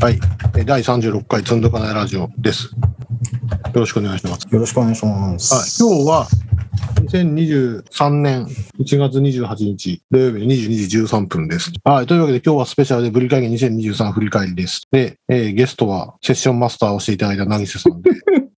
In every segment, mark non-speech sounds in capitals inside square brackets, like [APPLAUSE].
はい。えー第36回つんどかないラジオです。よろしくお願いします。よろしくお願いします。はい。今日は、2023年1月28日、土曜日の22時13分です。はい。というわけで今日はスペシャルでブリ会議2023振り返りです。で、えーゲストはセッションマスターをしていただいたなぎせさんで、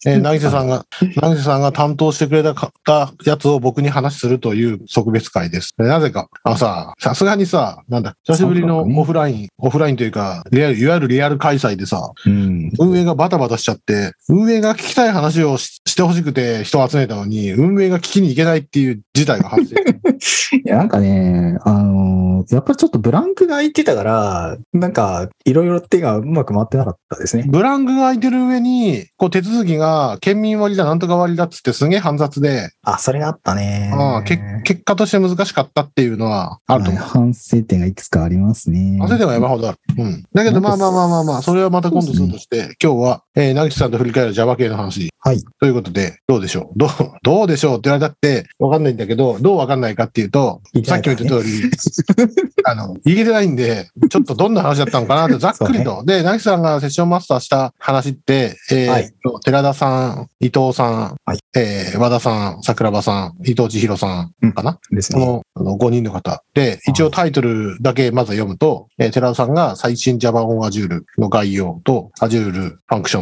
えー、なぎせさんが、なぎせさんが担当してくれたかたやつを僕に話するという特別会です。でなぜか、あのさ、さすがにさ、なんだ、久しぶりのオフライン、オフラインというか、リアル、いわゆるリアル開催でさ、うん。運営がバタバタしちゃって、運営が聞きたい話をししてほしくて人を集めたのに、運営が聞きに行けないっていう事態が発生。[LAUGHS] いや、なんかね、あのーやっぱりちょっとブランクが空いてたから、なんか、いろいろ手がうまく回ってなかったですね。ブランクが空いてる上に、こう手続きが県民割だなんとか割だっつってすげえ煩雑で、あ、それがあったね。ああけ結果として難しかったっていうのはあると思う。はい反省点がいくつかありますね。焦でも山ほどある。うん。だけどまあまあまあまあまあ、それはまた今度するとして、今日は、えー、なぎさんと振り返る Java 系の話。はい。ということで、どうでしょう？どう、[LAUGHS] どうでしょうって言われたってわかんないんだけど、どうわかんないかっていうと、さっきも言った通り、[LAUGHS] あの、言えてないんで、ちょっとどんな話だったのかなって [LAUGHS] ざっくりと。で、なぎさんがセッションマスターした話って、えーはい寺田さん、伊藤さん、はいえー和田さん、桜庭さん、伊藤千尋さんかな、ですね。このあの5人の方。で、一応タイトルだけまず読むと、えー寺田さんが最新 Java on Azure の概要と Azure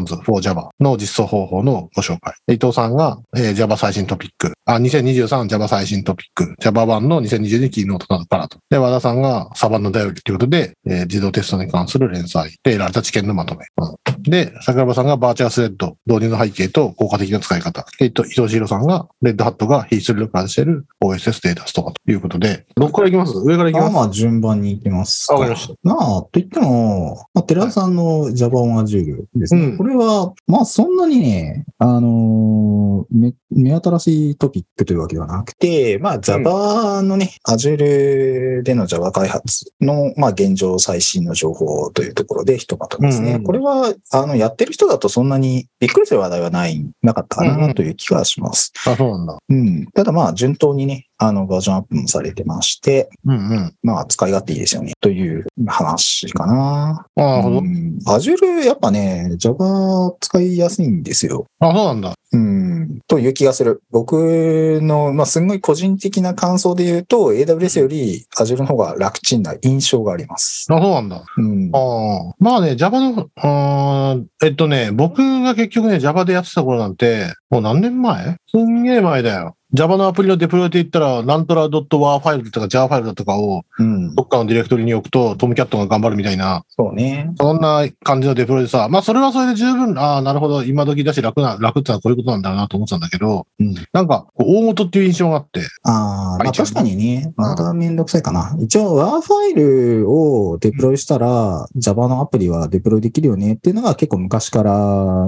Actions for Java の実装方法のご紹介。伊藤さんが、えー Java 最新トピック。あ、2023 Java 最新トピック。Java1 の2022キーノートなどからと。で、和田さんがサバンの頼りということで、えー自動テストに関する連載で得られた知見のまとめ。うんで、桜庭さんがバーチャルスレッド導入の背景と効果的な使い方。で、伊藤伊藤千尋さんがレッドハットが非出力化している OSS データストアということで、どこから行きます？上から行きます？まあまあ、順番に行きます。あわかりました。まあ、と言っても、まあ、寺田さんの Java on Azure ですね。うんこれは、まあ、そんなにね、あのーめ、目新しいトピックというわけではなくて、まあ、Java のね、Azure での Java 開発の、まあ、現状最新の情報というところでひとまとめですね。うんうんこれは、あの、やってる人だとそんなにびっくりする話題はない、なかったかうんうなんという気がします。あ、そうなんだ。うん。ただまあ、順当にね、あの、バージョンアップもされてまして、うんうん。まあ、使い勝手いいですよね。という話かな。なるほど。うん Azure やっぱね、Java 使いやすいんですよ。あ、そうなんだ。うん。という気がする。僕の、まあ、すんごい個人的な感想で言うと、AWS より Azure の方が楽ちんな印象があります。あ、そうなんだ。うん。ああ。まあね、Java の、あーえっとね、僕が結局ね、Java でやってた頃なんて、もう何年前？すんげえ前だよ。Java のアプリのデプロイって言ったら、なんとら .war ファイルとか Java ファイルだとかを、うん。どっかのディレクトリに置くと、トムキャットが頑張るみたいな、そうね。そんな感じのデプロイでさ、まあそれはそれで十分、ああ、なるほど、今時だし楽な、楽ってのはこういうことなんだろうなと思ってたんだけど、うん。なんか、大元っていう印象があって、ああ、まあ確かにね、まためんどくさいかな。一応 WAR ファイルをデプロイしたら、Java のアプリはデプロイできるよねっていうのが結構昔から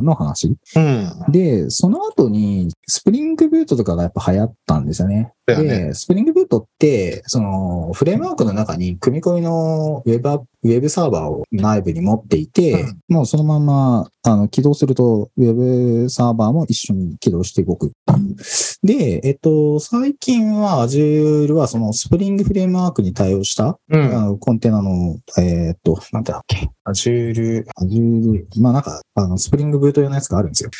の話。うん。で、その後に、 Spring Boot とかがやっぱ流行ったんですよね。だよねで、 Spring Boot って、その、フレームワークの中に組み込みのウェブア、ウェブサーバーを内部に持っていて、もうそのまま、あの、起動すると、ウェブサーバーも一緒に起動して動く。で、えっと、最近は Azure はそのスプリングフレームワークに対応した、うん。あのコンテナの、えーっと、なんてだっけ？Azure、Azure、まあなんか、あの、スプリングブート用のやつがあるんですよ。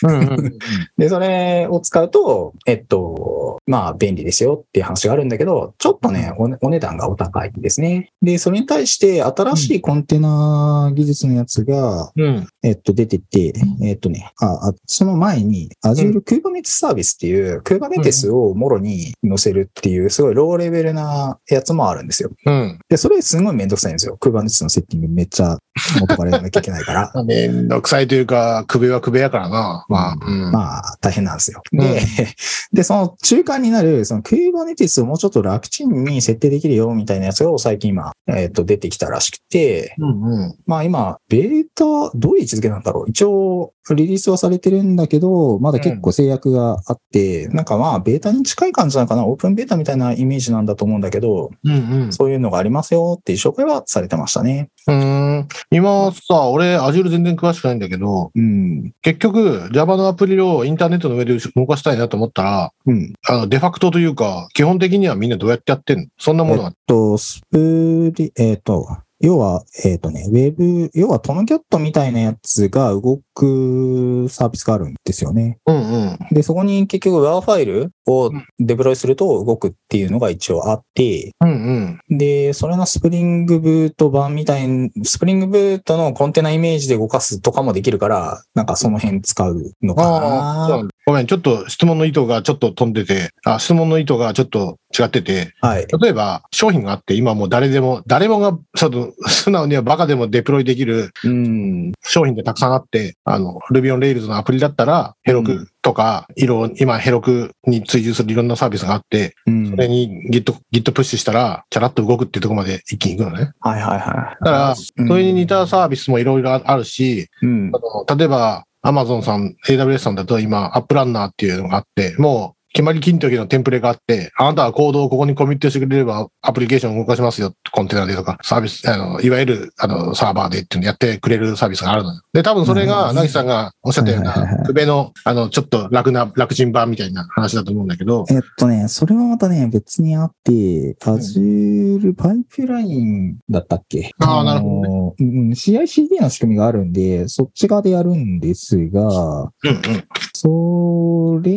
[LAUGHS] で、それを使うと、えっと、まあ、便利ですよっていう話があるんだけど、ちょっとね、おお値段がお高いんですね。で、それに対して、新しいコンテナ技術のやつが、うん。えっと、出てて、えっとね、あ、あその前に、Azure Kubernetes サービスっていう、Kubernetes をもろに載せるっていう、すごいローレベルなやつもあるんですよ。うん。で、それすごいめんどくさいんですよ。Kubernetes のセッティングめっちゃ元からやらなきゃいけないから。[LAUGHS] めんどくさいというか、首は首やからな。まあ、うん。まあ、大変なんですよ。で、[LAUGHS] で、その中間になる、その Kubernetes をもうちょっと楽ちんに設定できるよみたいなやつが最近今、えっ、と、出てきたらしくて、うんうん。まあ今、ベータ、どういう位置づけなんだろう一応、リリースはされてるんだけど、まだ結構制約があって、なんかまあ、ベータに近い感じなのかな？オープンベータみたいなイメージなんだと思うんだけど、うんうん。そういうのがありますよっていう紹介はされてましたね。うーん。今さ、俺、Azure 全然詳しくないんだけど、うん。結局、Java のアプリをインターネットの上で動かしたいなと思ったら、うん。あの、デファクトというか、基本的にはみんなどうやってやってんの？そんなものは？と、スプリ、えっ、と、要は、えっ、とね、ウェブ、要は Tomcat みたいなやつが動くサービスがあるんですよね。うんうん。で、そこに結局 WAR ファイルをデプロイすると動くっていうのが一応あって、うんうん。で、それの Spring Boot 版みたいに、 Spring Boot のコンテナイメージで動かすとかもできるから、なんかその辺使うのかなごめん、ちょっと質問の意図がちょっと飛んでて、あ、質問の意図がちょっと違ってて、はい。例えば商品があって、今もう誰でも、誰もが、ちょっと素直にはバカでもデプロイできるうん。商品がたくさんあって、あの、Ruby on Rails のアプリだったら、 Heroku とか、色、今 Heroku に追従するいろんなサービスがあって、うんそれに Git、Git プッシュしたら、チャラッと動くっていうところまで一気に行くのね。はいはいはい。だから、うんそれに似たサービスもいろいろあるし、うんあ。の例えば、Amazon さん、AWS さんだと今、アップランナーっていうのがあって、もう、決まり金時のテンプレがあって、あなたはコードをここにコミットしてくれれば、アプリケーションを動かしますよ、コンテナでとか、サービス、あの、いわゆる、あの、サーバーでっていうのやってくれるサービスがあるのよ。で、多分それが、なぎさんがおっしゃったような、はいはいはいはい。クベの、あの、ちょっと楽な、楽ちん版みたいな話だと思うんだけど、えっとね、それはまたね、別にあって、Azure パイプラインだったっけ？あーなるほどねうん、CICD の仕組みがあるんで、そっち側でやるんですが、うんうん。それ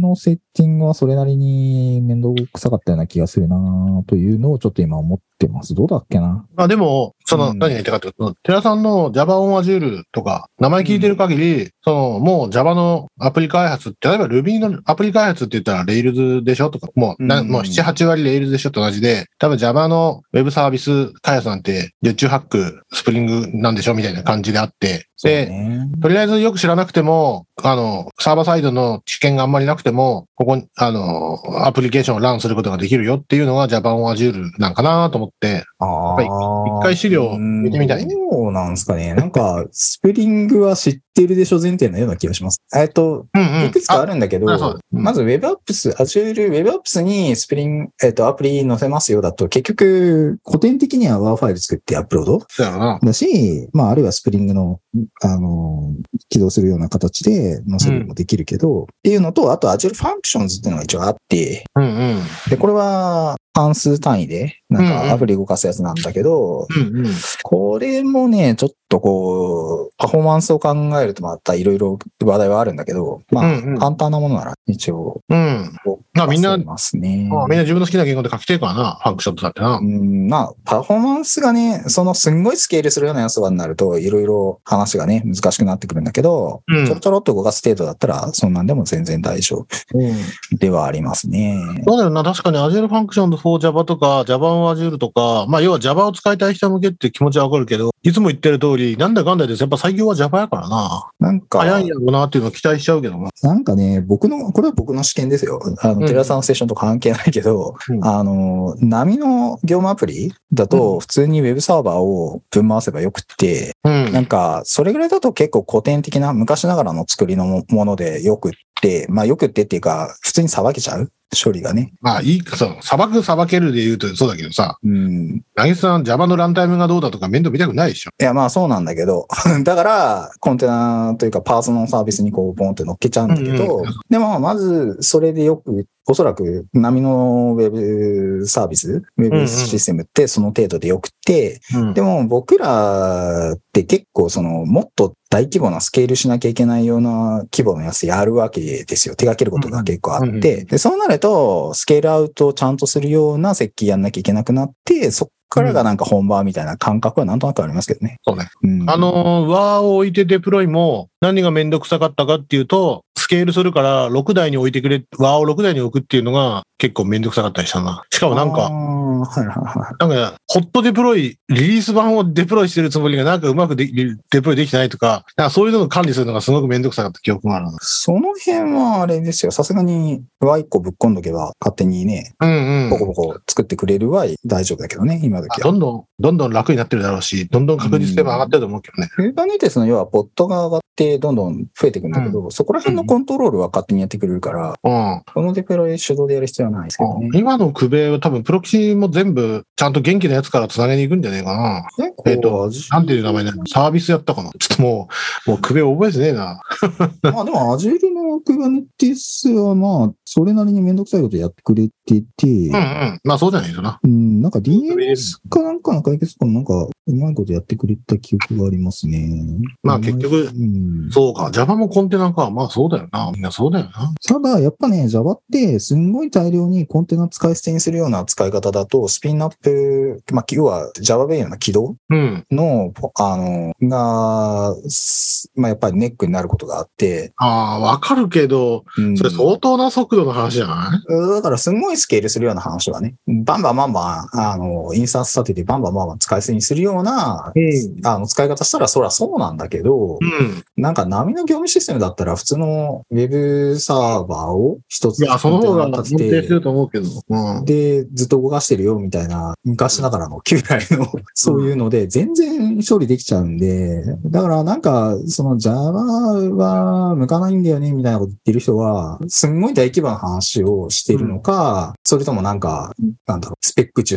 のセッティングはそれなりに面倒くさかったような気がするなというのをちょっと今思ってます。どうだっけな？まあでも、その、うん何が言いたかったかというと、テラさんの Java on Azure とか、名前聞いてる限り、その、もう Java のアプリ開発って、例えば Ruby のアプリ開発って言ったら Rails でしょとか、もう、なうん。もう7、8割 Rails でしょと同じで、多分 Java の Web サービス開発なんて、十中八九スプリングなんでしょみたいな感じであって、で、ね。とりあえずよく知らなくても、あの、サーバーサイドの知見があんまりなくても、ここに、あの、アプリケーションをランすることができるよっていうのが Java on Azure なんかなと思って、一回資料見てみたいね。そうなんですかね。なんか、スプリングは知ってるでしょ？前提のような気がします。えっと、うんうん。いくつかあるんだけど、うんまず WebApps、Azure WebApps にスプリング、えっと、アプリ載せますよだと、結局、古典的には WAR ファイル作ってアップロード。だし、まあ、あるいはスプリングの、あの、起動するような形で載せるのもできるけど、っていうのと、あと Azure Functions っていうのが一応あって、うんうん。で、これは関数単位で、なんうんうんかアプリ動かすやつなんだけど、うんうん。これもね、ちょっとこう、パフォーマンスを考えるとまたいろいろ話題はあるんだけど、まあ、うんうん簡単なものなら一応、うん。まあみんなますね。まあみんな自分の好きな言語で書きてるからな、ファンクションとだってなう。ん、まあ、パフォーマンスがね、そのすんごいスケールするようなやつになると、いろいろ話がね、難しくなってくるんだけど、うんちょろちょろっと動かす程度だったら、そんなんでも全然大丈夫ではありますね。そうだよな。確かに Azure Functions for Java とか Java on Azure とか、まあ要は Java を使いたい人向けって気持ちはわかるけど、いつも言ってる通り、なんだかんだでやっぱ採用は Java やからな。なんか、早いんやろうなっていうのを期待しちゃうけどな。なんかね、僕の、これは僕の試験ですよ。あの、うんテラさんのステーションと関係ないけど、うんあの、波の業務アプリだうと、普通にウェブサーバーをぶん回せばよくって、うん。なんか、それぐらいだと結構古典的な昔ながらの作りのもものでよくって、まあよくってっていうか、普通にさばけちゃう？処理がね。まあいいか、そう、砂漠砂けるで言うとそうだけどさ、うん。なぎさん Java のランタイムがどうだとか面倒見たくないでしょ。いや、まあそうなんだけど、[LAUGHS] だから、コンテナというかパーツのサービスにこう、ボンって乗っけちゃうんだけど、うんうんでも、まず、それでよく、おそらく、波のウェブサービス、ウェブシステムってその程度でよくって、うんでも僕らって結構その、もっと大規模なスケールしなきゃいけないような規模のやつやるわけですよ。手掛けることが結構あうんうんうんって。で、そうなると、スケールアウトをちゃんとするような設計やんなきゃいけなくなって、そっからがなんか本番みたいな感覚はなんとなくありますけどね。そうね。うんあの、ワーを置いてデプロイも何がめんどくさかったかっていうと、スケールするから6台に置いてくれ、ワーを6台に置くっていうのが結構めんどくさかったりしたな。しかもなんか、はいはいはい。なんか、ホットデプロイ、リリース版をデプロイしてるつもりがなんかうまくでデプロイできてないとか、なんかそういうのを管理するのがすごくめんどくさかった記憶があるな。その辺はあれですよ。さすがに Y 個ぶっ込んどけば勝手にね、うんうん。ボコボコ作ってくれるは大丈夫だけどね、今あ時は。どんどん、どんどん楽になってるだろうし、どんどん確実性も上がってると思うけどね。Kubernetes の要はポットが上がってどんどん増えていくんだけど、そこら辺のコントロールは勝手にやってくれるから、うん。このデプロイ手動でやる必要はないですけどね。今のクベは多分プロキシも全部ちゃんと元気なやつから繋げに行くんじゃねえかな。えっとなんていう名前なのサービスやったかな？ちょっともう、もうクベ覚えてねえな。[LAUGHS] まあでも Azure の Kubernetes はまあ、それなりにめんどくさいことやってくれてて、うんうん。まあそうじゃないとな。うん、なんか DNS かなんかの解決とかもなんか、うまいことやってくれた記憶がありますね。まあ結局うん。そうか。Java もコンテナか。まあそうだよな。みんなそうだよな。ただ、やっぱね、Java って、すんごい大量にコンテナ使い捨てにするような使い方だと、スピンアップ、まあ、要は Java ベイの起動うん。の、あの、が、すまあ、やっぱりネックになることがあって、ああ、わかるけど、うんそれ相当な速度の話じゃない？だから、すんごいスケールするような話はね、バンバンバンバン、あの、インスタンス立ててバンバンバンバン使い捨てにするような、うん。あの、使い方したらそりゃそうなんだけど、うん。なんか波の業務システムだったら普通のウェブサーバーを一ついや、その方が安定してると思うけど。うん。で、ずっと動かしてるよみたいな、昔ながらの旧来の、そういうので、全然処理できちゃうんで、だからなんか、その Java は向かないんだよね、みたいなこと言ってる人は、すんごい大規模な話をしてるのか、それともなんか、なんだろう、スペック中。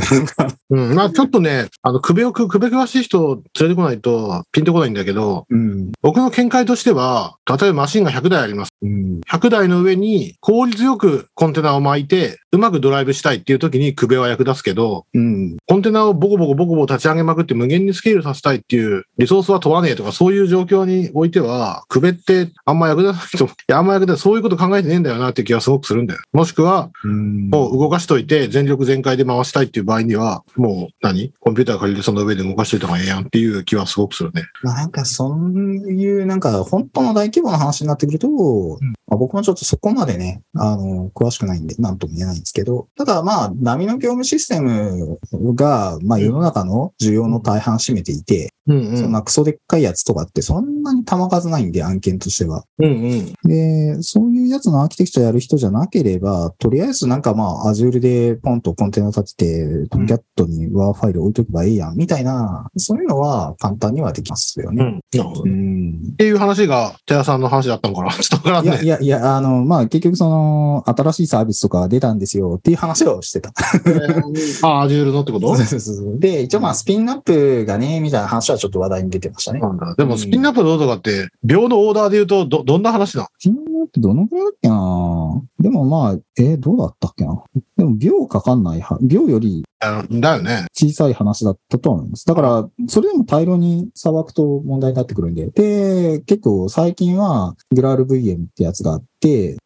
うん。まあちょっとね、あの、首をく、首詳しい人を連れてこないとピンとこないんだけど、うん。僕の見解としては、例えばマシンが100台あります。うん。100台の上に効率よくコンテナを巻いて、うまくドライブしたいっていう時にクベは役立つけど、うん。コンテナをボコボコボコボコ立ち上げまくって無限にスケールさせたいっていうリソースは問わねえとかそういう状況においては、クベってあんま役立たないと、いや、あんま役立たない、そういうこと考えてねえんだよなっていう気がすごくするんだよ。もしくは、うん。もう動かしといて全力全開で回したいっていう場合には、もう何？コンピューター借りてその上で動かしといた方がええやんっていう気はすごくするね。まあなんかそういう、なんか本当の大規模な話になってくると、まあ、僕もちょっとそこまでね、あの、詳しくないんで、なんとも言えないんですけど、ただまあ、波の業務システムが、まあ世の中の需要の大半占めていて、うんそんなクソでっかいやつとかってそんなに玉数ないんで、案件としては。うんうん。で、そういうやつのアーキテクチャやる人じゃなければ、とりあえずなんかまあ、Azure でポンとコンテナ立てて、トムキャットに WAR ファイル置いとけばいいやん、みたいな、そういうのは簡単にはできますよね。うん。なるほどうね。んっていう話が、寺さんの話だったのかなちょっとわからんいやいね。やいや、あの、まあ、結局その、新しいサービスとか出たんですよっていう話をしてた。[LAUGHS] あ、アジュールのってこと？そうそうそうで、一応まあ、スピンアップがね、みたいな話はちょっと話題に出てましたね。なんだ。でも、スピンアップどうとかって、秒のオーダーで言うと、ど、どんな話なのスピンアップどのくらいだっけな？でもまあ、えーどうだったっけな？でも秒かかんないは、秒よりだよね。小さい話だったとは思います。だから、それでも大量にさばくと問題になってくるんで。で、結構最近は、グラール VM ってやつがあって、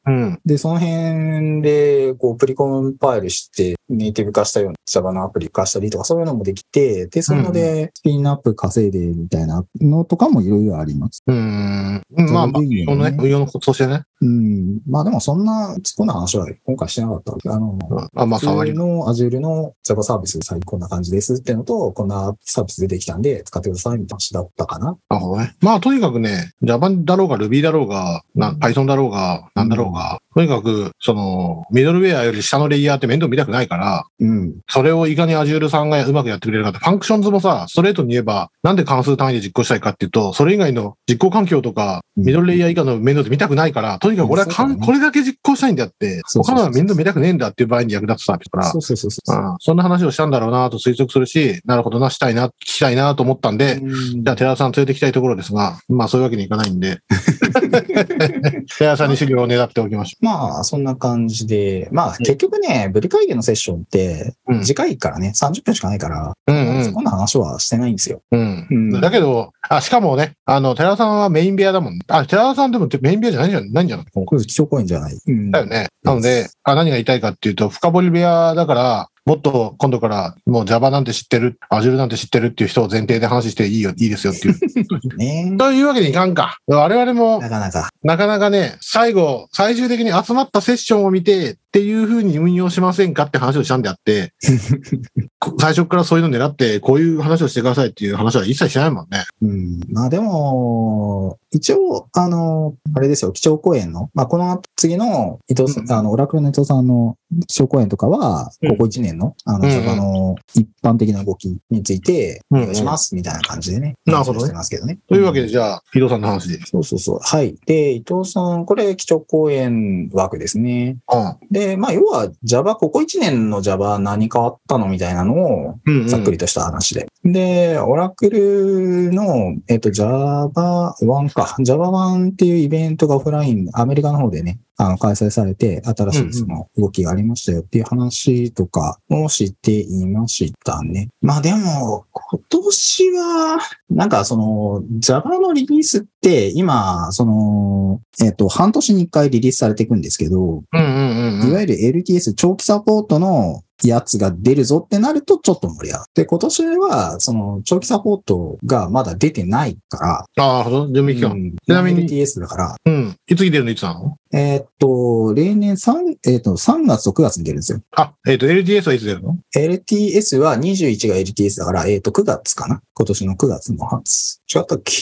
うん。で、その辺で、こう、プリコンパイルして、ネイティブ化したような Java のアプリ化したりとか、そういうのもできて、で、そので、スピンアップ稼いで、みたいなのとかもいろいろあります。うーん。まあ、まあ、運用のね、運用のコツとしてね。うん。まあでも、そんな、突っ込んだ話は今回してなかった。あの、うんあ、まあ、普触り通。の Azure の Java サービス最こんな感じですっていうのと、こんなサービス出てきたんで使ってくださいみたいな話だったかな。なるほどね。まあ、とにかくね、Java だろうが Ruby だろうが、な Python だろうが、なんだろうが、とにかく、その、ミドルウェアより下のレイヤーって面倒見たくないから、うん。それをいかに Azure さんがうまくやってくれるかって、 Functions もさ、ストレートに言えば、なんで関数単位で実行したいかっていうと、それ以外の実行環境とか、うんミドルレイヤー以下の面倒って見たくないから、とにかく俺はかんこれだけ実行したいんだって、他のは面倒見たくねえんだっていう場合に役立つサービスだから。そう、そうそうそう。う。ん。そんな話をしたんだろうなと推測するし、なるほどな、したいな、聞きたいなと思ったんで、うん。じゃあ、寺田さん連れてきたいところですが、まあそういうわけにいかないんで、[LAUGHS] 寺田さんに資料をねだっておきましまあ、そんな感じで、まあ、結局ね、ブリ会議のセッションってうん、次回からね、30分しかないから、ょう。うんうんそこんな話はしてないんですよ。うん。うんだけど、あ、しかもね、あの、寺田さんはメイン部屋だもん。あ、寺田さんでもメイン部屋じゃないんじゃないんじゃないこれ基調講演じゃない。うんだよね。なので、あ何が言いたいかっていうと、深掘り部屋だから、もっと今度からもう Java なんて知ってる、Azure なんて知ってるっていう人を前提で話していいよ、いいですよっていう。[LAUGHS] ねというわけにいかんか。我々もなかなか。なかなかね、最後、最終的に集まったセッションを見てっていう風に運用しませんかって話をしたんであって、[LAUGHS] こ最初からそういうの狙って、こういう話をしてくださいっていう話は一切しないもんね。うん。まあでも、一応、あの、あれですよ、基調講演の、まあこの次の伊藤さん、うんあの、オラクルの伊藤さんの基調講演とかは、うんここ1年の、あの、うん Java の一般的な動きについて、おうん願いします、みたいな感じでね。なるほどねしてますけどね。というわけで、じゃあ、伊藤さんの話で。そうそうそう。はい。で、伊藤さん、これ、基調講演枠ですね。うん。で、まあ、要は Java、ここ1年の Java 何変わったのみたいなのを、うん、うん。ざっくりとした話で。で、オラクルの、えっと、Java1 か。Java1 っていうイベントがオフライン、アメリカの方でね、あの、開催されて、新しいその動きがありましたよっていう話とかを知っていましたね。まあでも、今年は、なんかその、Java のリリースって、今、その、えっと、半年に一回リリースされていくんですけど、うんうんうんうん。いわゆる LTS 長期サポートのやつが出るぞってなるとちょっと盛り上がる。で、今年は、その長期サポートがまだ出てないかああ、なるほど。準備期ら、間。うん、ちなみに LTS だから、うん。いつ来てるのいつなの？えーっと、例年3、えーっと、3月と9月に出るんですよ。あ、えっ、と、LTS はいつ出るの？LTS は21が LTS だから、えーっと、9月かな今年の9月のはず。違ったっけ？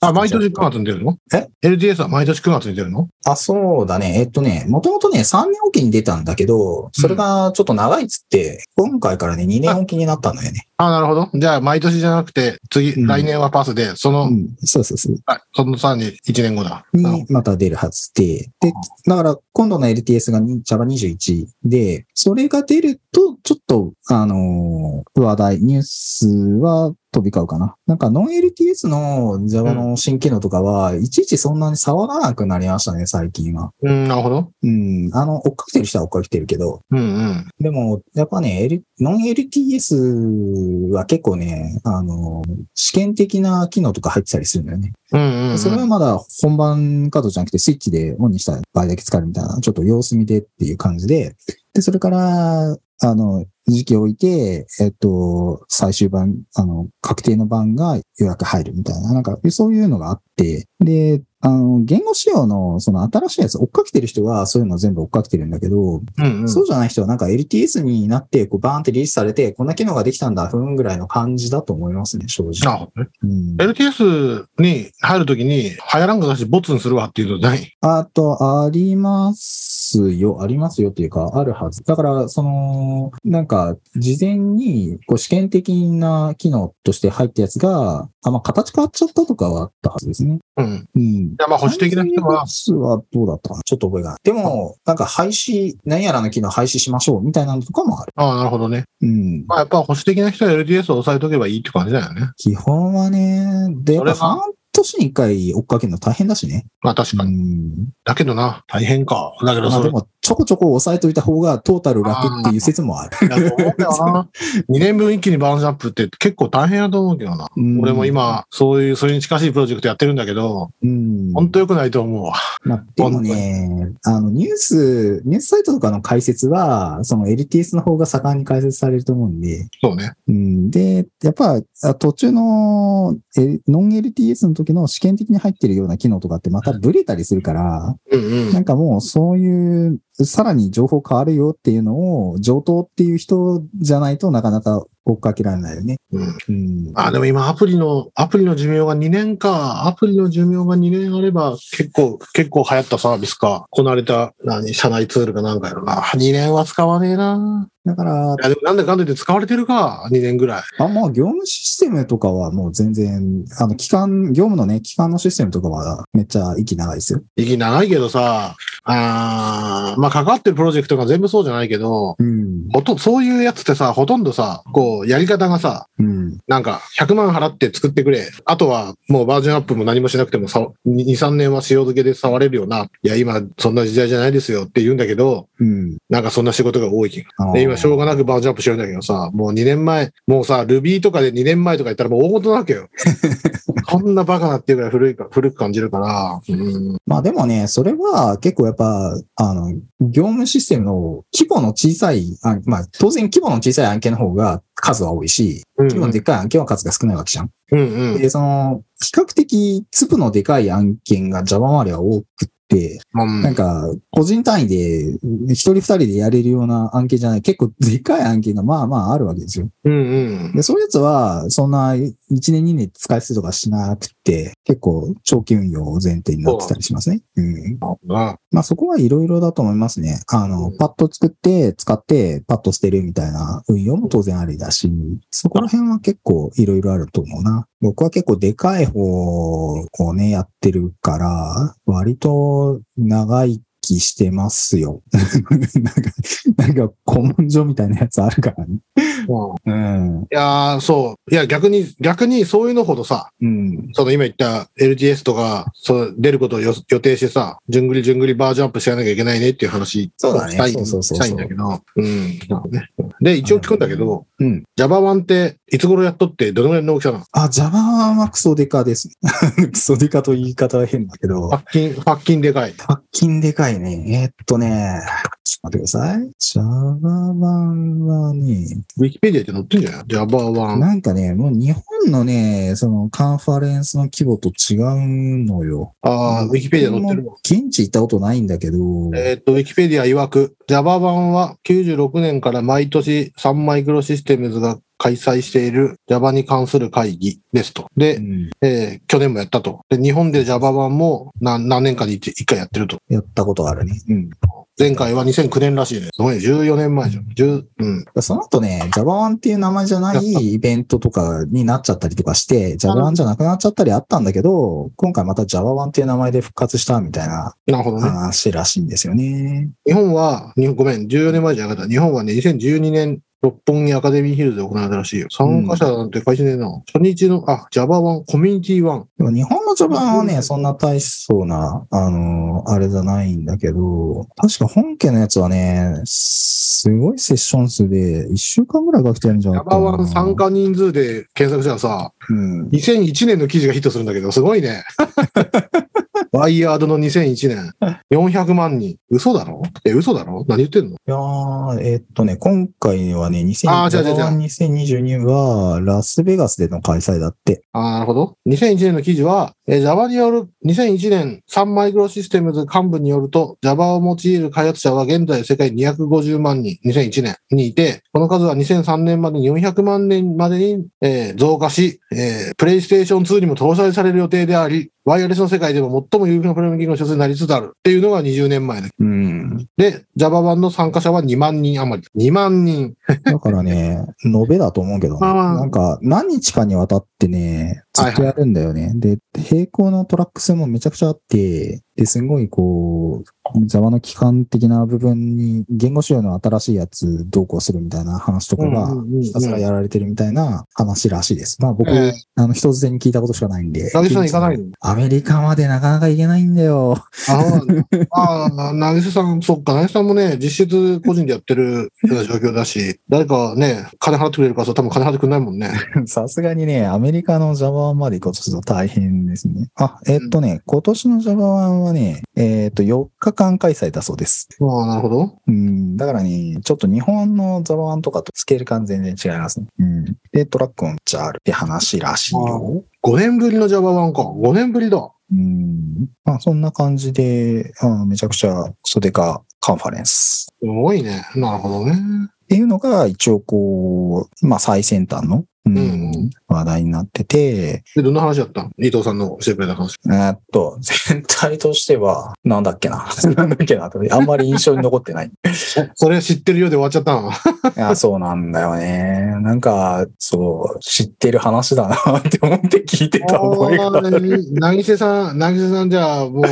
あ、毎年9月に出るの？え ?LTS は毎年9月に出るの？あ、そうだね。えっとね、もともとね、3年おきに出たんだけど、それがちょっと長いっつって、今回からね、2年おきになったのよね。あなるほど。じゃあ、毎年じゃなくて、次、うん来年はパスで、その、うん、そうそうそう。あそのさらに1年後だ。にまた出るはずで、で、だから今度の LTS が Java21 で、それが出ると、ちょっと、あのー話題、ニュースは飛び交うかな。なんか、ノン LTS の Java の新機能とかは、いちいちそんなに触らなくなりましたね、最近は。どうん、なるほど。うん、あの、追っかけてる人は追っかけてるけど、うんうん。でも、やっぱね、L、ノン LTS は結構ね、あの、試験的な機能とか入ってたりするんだよね。うんうん、うん。それはまだ本番カードじゃなくてスイッチでオンにした場合だけ使えるみたいな、ちょっと様子見でっていう感じで、で、それから、あの、時期を置いて、えっと、最終版、あの、確定の版が予約入るみたいな、なんか、そういうのがあって、で、あの、言語仕様の、その新しいやつ追っかけてる人はそういうの全部追っかけてるんだけど、うんうん。そうじゃない人はなんか LTS になって、こうバーンってリリースされて、こんな機能ができたんだ、ふんぐらいの感じだと思いますね、正直。なるほどね。うん、LTS に入るときに、流行らんかだし、ボツにするわっていうのない？あと、ありますよ、ありますよっていうか、あるはず。だから、その、なんか、事前に、こう、試験的な機能として入ったやつが、あ、まあ、形変わっちゃったとかはあったはずですね。うん。うん。いや、まあ、保守的な人は、はどうだったかなちょっと覚えがない。でも、なんか廃止、何やらの機能廃止しましょうみたいなのとかもある。ああ、なるほどね。うん。まあ、やっぱ保守的な人は LTS を押さえとけばいいって感じだよね。基本はね、で、やっぱ年に一回追っかけるの大変だしね。まあ、確かうに。ん。だけどな、大変か。だけど、それ、まあでも、ちょこちょこ押さえといた方がトータル楽っていう説もある。いや、と思うんだよな。[LAUGHS] 2年分一気にバーンジャップって結構大変だと思うけどな。うん俺も今、そういう、それに近しいプロジェクトやってるんだけど、うん。本当良くないと思うわ。まあ、でもね、あの、ニュース、ニュースサイトとかの解説は、その LTS の方が盛んに解説されると思うんで、そうね。うん、で、やっぱ、あ途中の、えノン LTS の時の試験的に入ってるような機能とかってまたブレたりするから、うんうん。なんかもうそういう、さらに情報変わるよっていうのを、上等っていう人じゃないとなかなか追っかけられないよね。うんうん。あ、でも今アプリの、アプリの寿命が2年か。アプリの寿命が2年あれば結構、結構流行ったサービスか。こなれた、何、社内ツールかなんかやろな。2年は使わねえな。だからい、や、でもなんでかんでって使われてるか。2年ぐらい。あ、まあ、業務システムとかはもう全然、あの、機関、業務のね、機関のシステムとかはめっちゃ息長いですよ。息長いけどさ、あーまあ関わってるプロジェクトが全部そうじゃないけど、うん。ほと、そういうやつってさ、ほとんどさ、こう、やり方がさ、うん。なんか、100万払って作ってくれ。あとは、もうバージョンアップも何もしなくてもさ、2、3年は塩漬けで触れるよな。いや、今、そんな時代じゃないですよって言うんだけど、うん。なんかそんな仕事が多い気が。で、今、しょうがなくバージョンアップしてるんだけどさ、もう2年前、もうさ、Ruby とかで2年前とか言ったらもう大事なわけよ。[LAUGHS] こんなバカなっていうぐらい古いか、古く感じるから、うん。まあでもね、それは結構やっぱ、あの、業務システムの規模の小さい、あまあ当然規模の小さい案件の方が数は多いし、うん規模のでっかい案件は数が少ないわけじゃん。うんうん。で、その、比較的粒のでかい案件が Java 周りは多くって、うんなんか、個人単位で、一人二人でやれるような案件じゃない、結構でかい案件がまあまああるわけですよ。うんうん。で、そういうやつは、そんな1年2年使い捨てとかしなくて、結構長期運用を前提になってたりしますね。うん。あまあそこはいろいろだと思いますね。あの、うんパッと作って、使って、パッと捨てるみたいな運用も当然ありだし、そこら辺は結構いろいろあると思うな。僕は結構でかい方をね、やってるから、割と長い気してますよ。[LAUGHS] なんか、なんか古文書みたいなやつあるからね。うん。いやー、そう。いや、逆に、逆にそういうのほどさ、うん。その今言った LGS とか、そう出ることをよ予定してさ、順繰り順繰りバージョンアップしなきゃいけないねっていう話そうだねしたいそうそうそうしたいんだけど、うん。で、一応聞くんだけど、うん。Java1 っていつ頃やっとってどのぐらいの大きさなの？Java はクソデカです。[LAUGHS] クソデカと言い方は変だけど、パッキン、パッキンでかい。パッキンでかいね。えーっとね、ちょっと待ってください。Java 版はね、ウィキペディアって載ってんじゃない ?Java1。なんかね、もう日本のね、そのカンファレンスの規模と違うのよ。ああ、ウィキペディア載ってるわ。現地行ったことないんだけど、えーっと、ウィキペディア曰く、Java 版は96年から毎年サンマイクロシステムズが開催している Java に関する会議ですと。で、うんえー去年もやったと。で、日本で Java 版も何何年かに一一回やってると。やったことあるね。うん。前回は2009年らしいね。すごい、14年前じゃん。10うん。その後ね、Java1 っていう名前じゃないイベントとかになっちゃったりとかして、Java1 じゃなくなっちゃったりあったんだけど、今回また Java1 っていう名前で復活したみたいな。話らしいんですよね。日本は、日本ごめん、14年前じゃなかった。日本はね、2012年、六本木アカデミーヒルズで行われたらしいよ。参加者なんて書いてねえな。初日の、あ、Java1、コミュニティ1。でも日本の Java1 はね、そんな大層な、あのあれじゃないんだけど、確か本家のやつはね、すごいセッション数で1週間ぐらいかけてやるんじゃないかな。Java1 参加人数で検索したらさ、うん。2001年の記事がヒットするんだけど、すごいね。[LAUGHS] ワイヤードの2001年。400万人。嘘だろ？え、嘘だろ？何言ってんの？いやーえっとね、今回はね、2000あー違う違う違う Java1 2022はラスベガスでの開催だって。あーなるほど。2001年の記事は、えー Java による、2001年サンマイクロシステムズ幹部によると、Java を用いる開発者は現在世界250万人、2001年にいて、この数は2003年までに400万人までに、えー増加し、えー、プレイステーション2にも搭載される予定であり、ワイヤレスの世界でも最も有力なプログラミングの一つになりつつあるっていうのが20年前で。うん。で、Java 版の参加者は2万人余り。2万人。だからね、[LAUGHS] 延べだと思うけどね。なんか、何日かにわたってね、ずっとやるんだよね。で、並行のトラック数もめちゃくちゃあって、で、すごいこう、Java の基幹的な部分に言語仕様の新しいやつどうこうするみたいな話とかがうんうんうんうんひたすらやられてるみたいな話らしいです。まあ僕、えーあの、人づてに聞いたことしかないんで。なぎさん行かないの？アメリカまでなかなか行けないんだよ。あああ、なぎせさん、そっか、なぎせさんもね、実質個人でやってるような状況だし、誰かね、金払ってくれるからさ、多分金払ってくれないもんね。さすがにね、アメリカの Java まで行こうとすると大変ですね。あ、えっとね、今年の Java はね、えっと、4日間開催だそうです。ああ、なるほど。うん、だからね、ちょっと日本の Java とかとスケール感全然違いますね。うん。で、トラックもめっちゃあるって話らしいよ。5年ぶりの Java1 か。5年ぶりだ。うん。まあ、そんな感じで、あめちゃくちゃクソデカカンファレンス。すごいね。なるほどね。っていうのが一応こう、まあ最先端の、うんうん話題になってて、で、どんな話だった？の伊藤さんのしてくれた話。えーっと、全体としては、なんだっけな、[LAUGHS] なんだっけな、あんまり印象に残ってない。[LAUGHS] それ知ってるようで終わっちゃったな。[LAUGHS] いや、そうなんだよね。なんか、そう、知ってる話だなって思って聞いてた覚えがある。なぎせさん、なぎせさんじゃあ、もう、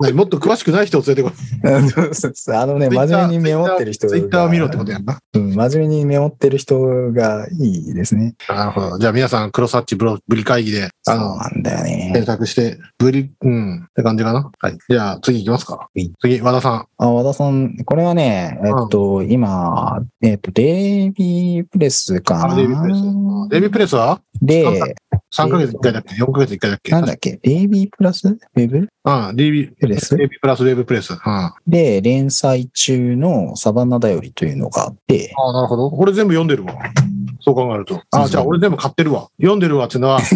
何？もっと詳しくない人を連れてこい。あのね、真面目にメモってる人が。ツイッターを見ろってことやんな。うん、真面目にメモってる人がいいですね。なるほど。じゃあ皆さん、クロサッチブロブリ会議で、あの、なんだよね検。索して、ブリ、うん、って感じかな？はい。じゃあ次行きますかい。次、和田さん。あ、和田さん、これはね、えっと、今、えっと、デイビープレスかな。あデイビープレス。デイビープレスは？で、3ヶ月1回だっけ ?4 ヶ月1回だっけ？なんだっけ？デイビープラス？ウェブ？うん、デイビー、プレスデイビープラスウェブプレス。うん。あで、連載中のサバンナだよりというのがあって、あ、なるほど。俺全部読んでるわ。そう考えると。ああ、じゃあ俺全部買ってるわ。読んでるわっていうのは、[LAUGHS]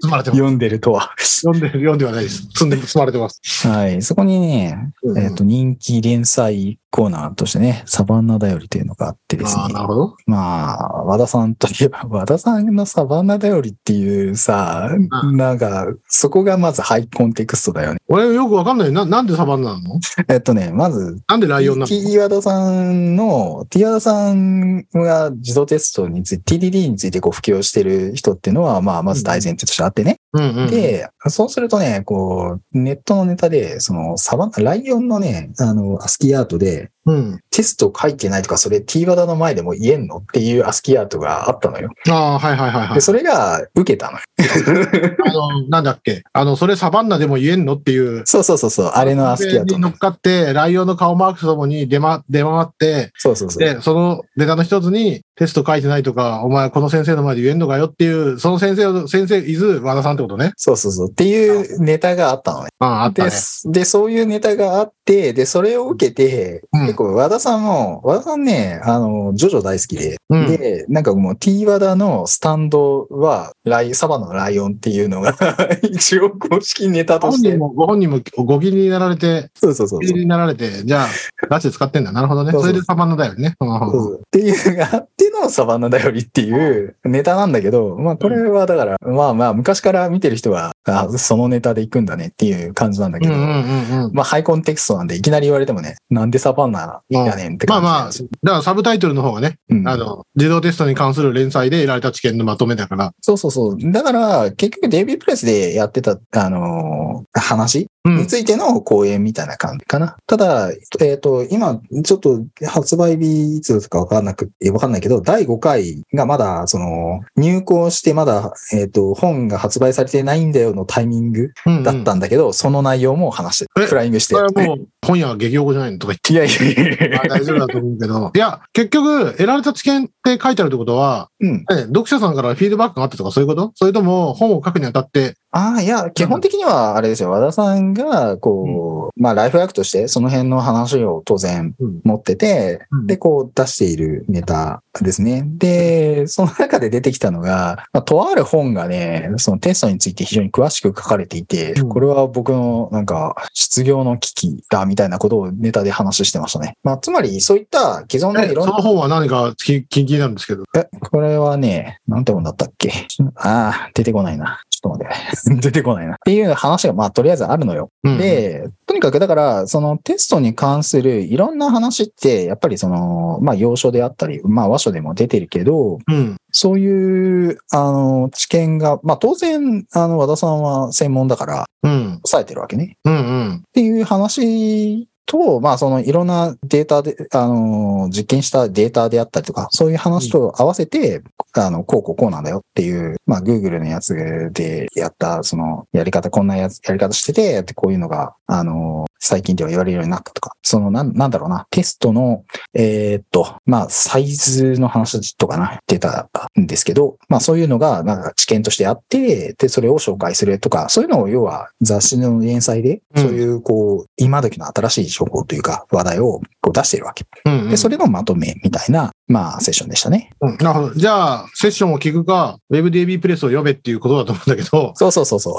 積まれてます。読んでるとは。読んでる、読んではないです。積んで、積まれてます。はい。そこにね、うんえっと、人気連載コーナーとしてね、サバンナだよりというのがあってですねああ、。なるほど。まあ、和田さんといえば、[LAUGHS] 和田さんのサバンナだよりっていうさ、うなんか、そこがまずハイコンテクストだよね。俺よくわかんない。な、なんでサバンナなの？えっとね、まず、なんでライオンなの？T 和田さんの、T 和田さんが自動テストについて、TDD についてこう布教してる人っていうのは、まあ、まず大前提としてあってね。うんうん。で、そうするとね、こう、ネットのネタで、その、サバン、ライオンのね、あの、アスキーアートで、there. うん。テスト書いてないとか、それ T 和田の前でも言えんのっていうアスキーアートがあったのよ。ああ、はいはいはいはで、い。それが受けたのよ。[LAUGHS] あの、なんだっけ？あの、それサバンナでも言えんのっていう。そうそうそうそう、あれのアスキーアートに。乗っかって、ライオンの顔マークとともに出ま、出回って、そうそうそう。で、そのネタの一つに、テスト書いてないとか、お前この先生の前で言えんのかよっていう、その先生を、先生、伊豆和田さんってことね。そうそうそう。っていうネタがあったのね。ああ、あったでね。で、そういうネタがあって、で、それを受けて、うん結構和田さんも、和田さんね、あの、ジョジョ大好きで、うん。で、なんかもう T 和田のスタンドは、ライ、サバナのライオンっていうのが、[LAUGHS] 一応公式ネタとしてご本人。も、ご本人もご気になられて、そうそうそうそうご気になられて、じゃあ、ガチで使ってんだ。なるほどね。それでサバンナだよね。うんそうそうっていうのがあってのサバンナだよりっていうネタなんだけど、まあこれはだから、まあまあ昔から見てる人は、あそのネタで行くんだねっていう感じなんだけど、うんうんうんうん。まあハイコンテクストなんでいきなり言われてもね、なんでサバンナやねんってまあまあ、だからサブタイトルの方がね、うんあの、自動テストに関する連載で得られた知見のまとめだから。そうそうそう。だから、結局デイビープレスでやってた、あのー話うんに。ついての講演みたいな感じかな。ただ、えっ、と、今、ちょっと発売日いつかわかんなく、えわかんないけど、第5回がまだ、その、入稿してまだ、えっ、と、本が発売されてないんだよのタイミングうんうんだったんだけど、その内容も話して。フライングしてそ。れはもう、本屋は激横じゃないのとか言って。いやいやいやまあ大丈夫だと思うけど。いや、結局、得られた知見って書いてあるってことは、うん。ね読者さんからフィードバックがあったとかそういうこと？それとも、本を書くにあたって、ああ、いや、基本的にはあれですよ。和田さんが、こう、まあ、ライフワークとして、その辺の話を当然うん持ってて、うんで、こう出しているネタですね。で、その中で出てきたのが、まあ、とある本がね、そのテストについて非常に詳しく書かれていて、うんこれは僕のなんか、失業の危機だみたいなことをネタで話してましたね。まあ、つまり、そういった既存のいろんなの本は何か気気になるんですけど。え、これはね、なんて本だったっけ？ああ、出てこないな。ちょっと待って。[LAUGHS] 出てこないな。っていう話が、まあ、とりあえずあるのよ。うん、で、とにかくだから、そのテストに関するいろんな話って、やっぱりその、まあ、要所であったり、まあ、和書でも出てるけど、うん。そういう、あの、知見が、まあ、当然、あの、和田さんは専門だから、うん。抑えてるわけね。うん。うん。っていう話と、まあ、そのいろんなデータで、あの、実験したデータであったりとか、そういう話と合わせて、あの、こうこうこうなんだよっていう、まあ、Google のやつでやった、その、やり方、こんなやつ、やり方してて、で、こういうのが、あの、最近では言われるようになったとか、その、なん、なんだろうな、テストの、えーっと、まあ、サイズの話とかな、出たんですけど、まあ、そういうのが、なんか知見としてあって、で、それを紹介するとか、そういうのを要は雑誌の連載で、うん。そういう、こう、今時の新しい情報というか、話題を出しているわけ。うん。うんで、それのまとめみたいな、まあ、セッションでしたね。うんなるほど。じゃあ、セッションを聞くか、WebDB プレスを読めっていうことだと思うんだけど、そうそうそうそ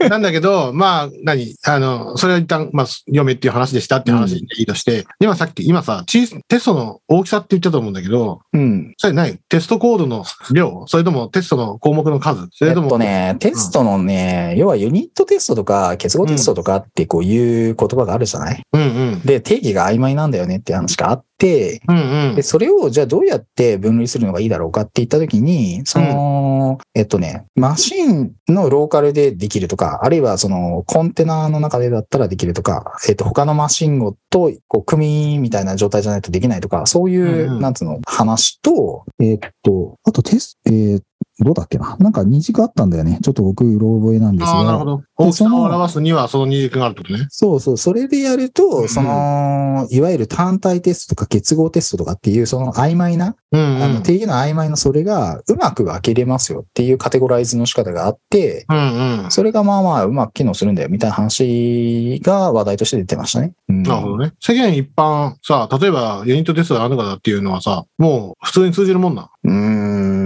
う。なんだけど、まあ、何？あの、それは一旦、まあ、読めっていう話でしたっていう話でいいとして、今さっき、今さ、テストの大きさって言ったと思うんだけど、うん。それ何テストコードの量？それともテストの項目の数？そえっれとも、とね、テストのね、要はユニットテストとか結合テストとかってこういう言葉があるじゃない？うんうん。で、定義が曖昧なんだよねっていう話があって、うんうんで、。それをじゃあどうやって分類するのがいいだろうかって言ったときに、その、えっとね、マシンのローカルでできるとか、あるいはそのコンテナの中でだったらできるとか、えっと、他のマシンをと、こう、組みたいな状態じゃないとできないとか、そういう、うんうんなんつうの、話と、えっと、あとテスト、えーどうだっけな？なんか二軸あったんだよね。ちょっと僕、うろ覚えなんですああ、なるがほ。ど。大きさを表すにはその二軸があるってことね。そうそう。それでやるうんと、その、いわゆる単体テストとか結合テストとかっていう、その曖昧な、うんうんあの、定義の曖昧なそれがうまく分けれますよっていうカテゴライズの仕方があって、うんうん。それがまあまあうまく機能するんだよみたいな話が話題として出てましたね。うん、なるほどね。世間一般さ、例えばユニットテストがあるのかだっていうのはさ、もう普通に通じるもんな。うーん。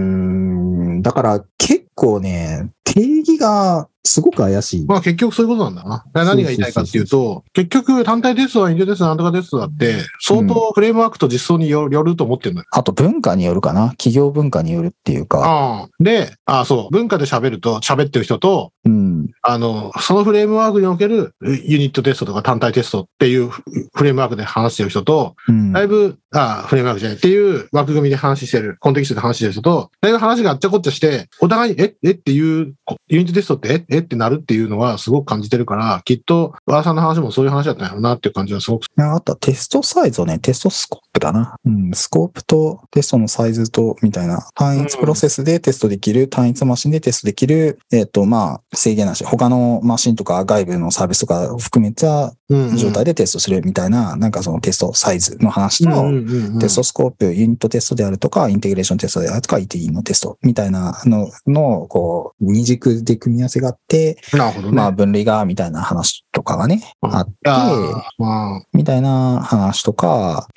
だから結構ね、定義がすごく怪しい。まあ結局そういうことなんだな。何が言いたいかっていうと、結局単体テストはインテテストなんとかテストだって、相当フレームワークと実装によよると思ってるのよ。あと文化によるかな企業文化によるっていうか。ああ。で、ああ、そう、文化で喋ると、喋ってる人と、うん。あの、そのフレームワークにおけるユニットテストとか単体テストっていうフフレームワークで話してる人と、うん。だいぶ、ああ、フレームワークじゃないっていう枠組みで話してる、コンテキストで話してる人と、だいぶ話があっちゃこっちゃして、お互いに、え、えっていう、ユニットテストって、え、えってなるっていうのはすごく感じてるから、きっと、和田さんの話もそういう話だったんやろうなっていう感じはすごく。あとはテストサイズをね、テストスコープだな。うん、スコープとテストのサイズと、みたいな。単一プロセスでテストできる、単一マシンでテストできる、えっ、と、まあ、制限なし。他のマシンとか外部のサービスとかを含めたうんうん状態でテストするみたいな、なんかそのテストサイズの話と、テストスコープ、ユニットテストであるとか、インテグレーションテストであるとか、ETE のテストみたいなのの、こう、二軸で組み合わせがあって、なるほどね。まあ、分類が、みたいな話とかがね、うんあって、みたいな話とか、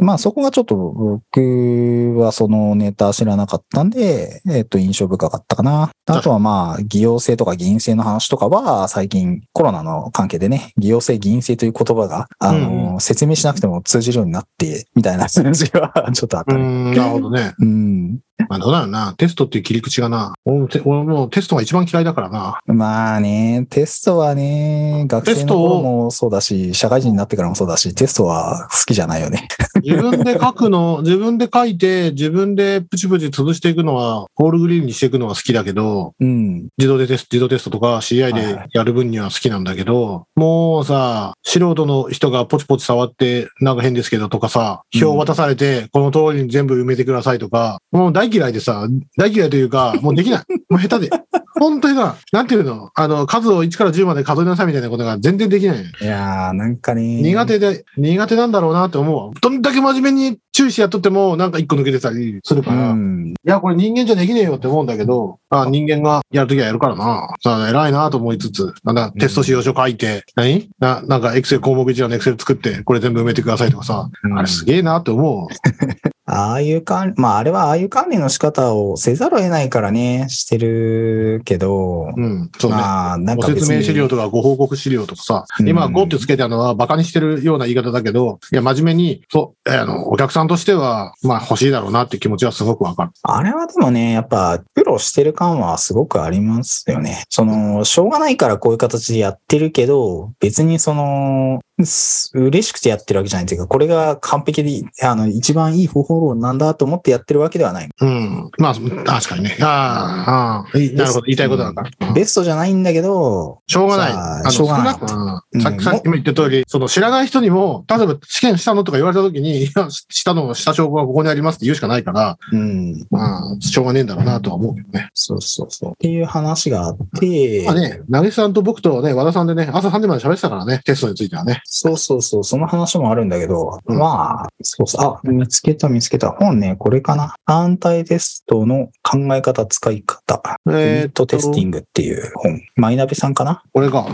まあそこがちょっと僕はそのネタ知らなかったんで、えっ、と印象深かったかな。あとはまあ、偽陽性とか議員性の話とかは最近コロナの関係でね、偽陽性、議員性という言葉が、あの、うん説明しなくても通じるようになって、みたいな感じがちょっとあったね。うん、なるほどね。うん。まあ、どうだろうな。テストっていう切り口がな。俺もて俺もうテストが一番嫌いだからな。まあね、テストはね、学生の頃もそうだし、社会人になってからもそうだし、テストは好きじゃないよね。[LAUGHS] 自分で書くの、自分で書いて、自分でプチプチ潰していくのは、ホールグリーンにしていくのが好きだけど、うん。自動でテスト、自動テストとか CI はいでやる分には好きなんだけど、もうさ、素人の人がポチポチ触って、なんか変ですけどとかさ、表を渡されて、この通りに全部埋めてくださいとか、もう大嫌いでさ、大嫌いというか、もうできない。[LAUGHS] もう下手で。本当にな、なんていうの？あの、数を1から10まで数えなさいみたいなことが全然できない。いやー、なんかね。苦手で、苦手なんだろうなって思うわ。どんだけ真面目に注意してやっとっても、なんか一個抜けてたりするうから、いん。や、これ人間じゃできねえよって思うんだけど、あ人間がやるときはやるからな。さあ、偉いなと思いつつ、なんだ、テスト使用書書いて、何？な、なんか、エクセル項目一覧のエクセル作って、これ全部埋めてくださいとかさ、あれすげえなって思う。[LAUGHS] ああいう管理、まああれはああいう管理の仕方をせざるを得ないからね、してるけど、うん、そうね。まあなんごか説明資料とかご報告資料とかさ、うん今5ってつけてあるのはバカにしてるような言い方だけど、いや、真面目に、そう、あの、お客さんとしては、まあ欲しいだろうなって気持ちはすごくわかる。あれはでもね、やっぱ苦労してる感はすごくありますよね。その、しょうがないからこういう形でやってるけど、別にその、す嬉しくてやってるわけじゃないっていうか、これが完璧で、あの、一番いい方法論なんだと思ってやってるわけではない。うん。まあ、確かにね。ああ、なるほど。言いたいことだから。うんベストじゃないんだけど、しょうがない。しょうがないさっき、さっきも言った通り、その知らない人にも、例えば試験したのとか言われたときに、いや、したの、した証拠はここにありますって言うしかないから、うん。まあ、しょうがねえんだろうなとは思うけどね。そうそうそう。っていう話があって、まあね、投げさんと僕とね、和田さんでね、朝3時まで喋ってたからね、テストについてはね。そうそうそう、その話もあるんだけど、うんまあ、そうそう、あ、見つけた見つけた。本ね、これかな。単体テストの考え方、使い方。えットテスティングっていう本。マイナビさんかな？これか。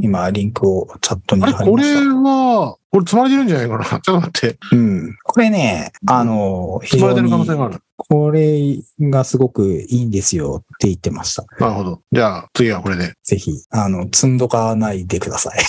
今、リンクをチャットに貼りました。は、これ積まれてるんじゃないかな。[LAUGHS] ちょっと待って。うん。これね、あの、非常積まれてる可能性に、がある。これがすごくいいんですよって言ってました。なるほど。じゃあ、次はこれで。ぜひ、あの、積んどかないでください。[LAUGHS]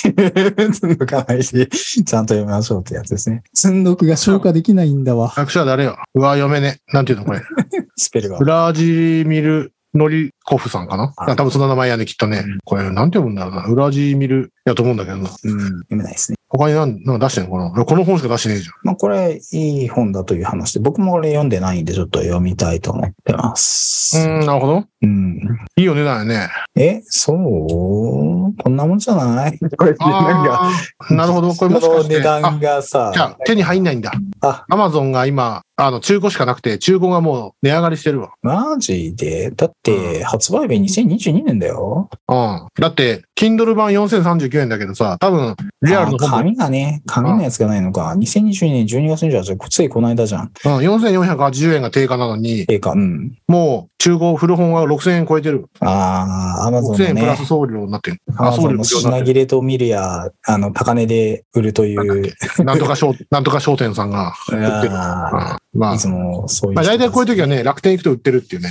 積んどかないで、ちゃんと読みましょうってやつですね。積んどくが消化できないんだわ。作者は誰ようわ、読めね。なんていうのこれ。[LAUGHS] スペルがウ。ラジミル・ノリコフさんかな？あ多分その名前やね、きっとね。これ、なんて読むんだろうな。ウラジミルやと思うんだけどな。うん、読めないですね。他になんなんか出してんのかな？この本しか出してねえじまあ、これ、いい本だという話で、僕もこれ読んでないんで、ちょっと読みたいと思ってます。ゃん。うーん、なるほど。うん。いいお値段やね。え、そう？こんなもんじゃない？[LAUGHS] これ、なんか、なるほど。これもしかして。値段あがさ、じゃあ、手に入んないんだ。あ、アマゾンが今、あの、中古しかなくて、中古がもう値上がりしてるわ。マジで？だって、発売日2022年だよ。うん。だって、Kindle 版4039円だけどさ、多分、リアルの紙がね、紙のやつがないのか。2022年12月28日、ついこの間じゃん。うん、4480円が定価なのに、ええか、うん。もう、中古古本は6000円超えてる。ああ、アマゾン6000のね円プラス、送料になってる。あ、アマゾンの品切れと見るや、あの、高値で売るという。けなんとか商、[LAUGHS] なんとか商店さんが売ってる。あうんまあーいつ、もそういう。まあ大体こういう時はね、楽天行くと売ってるっていうね。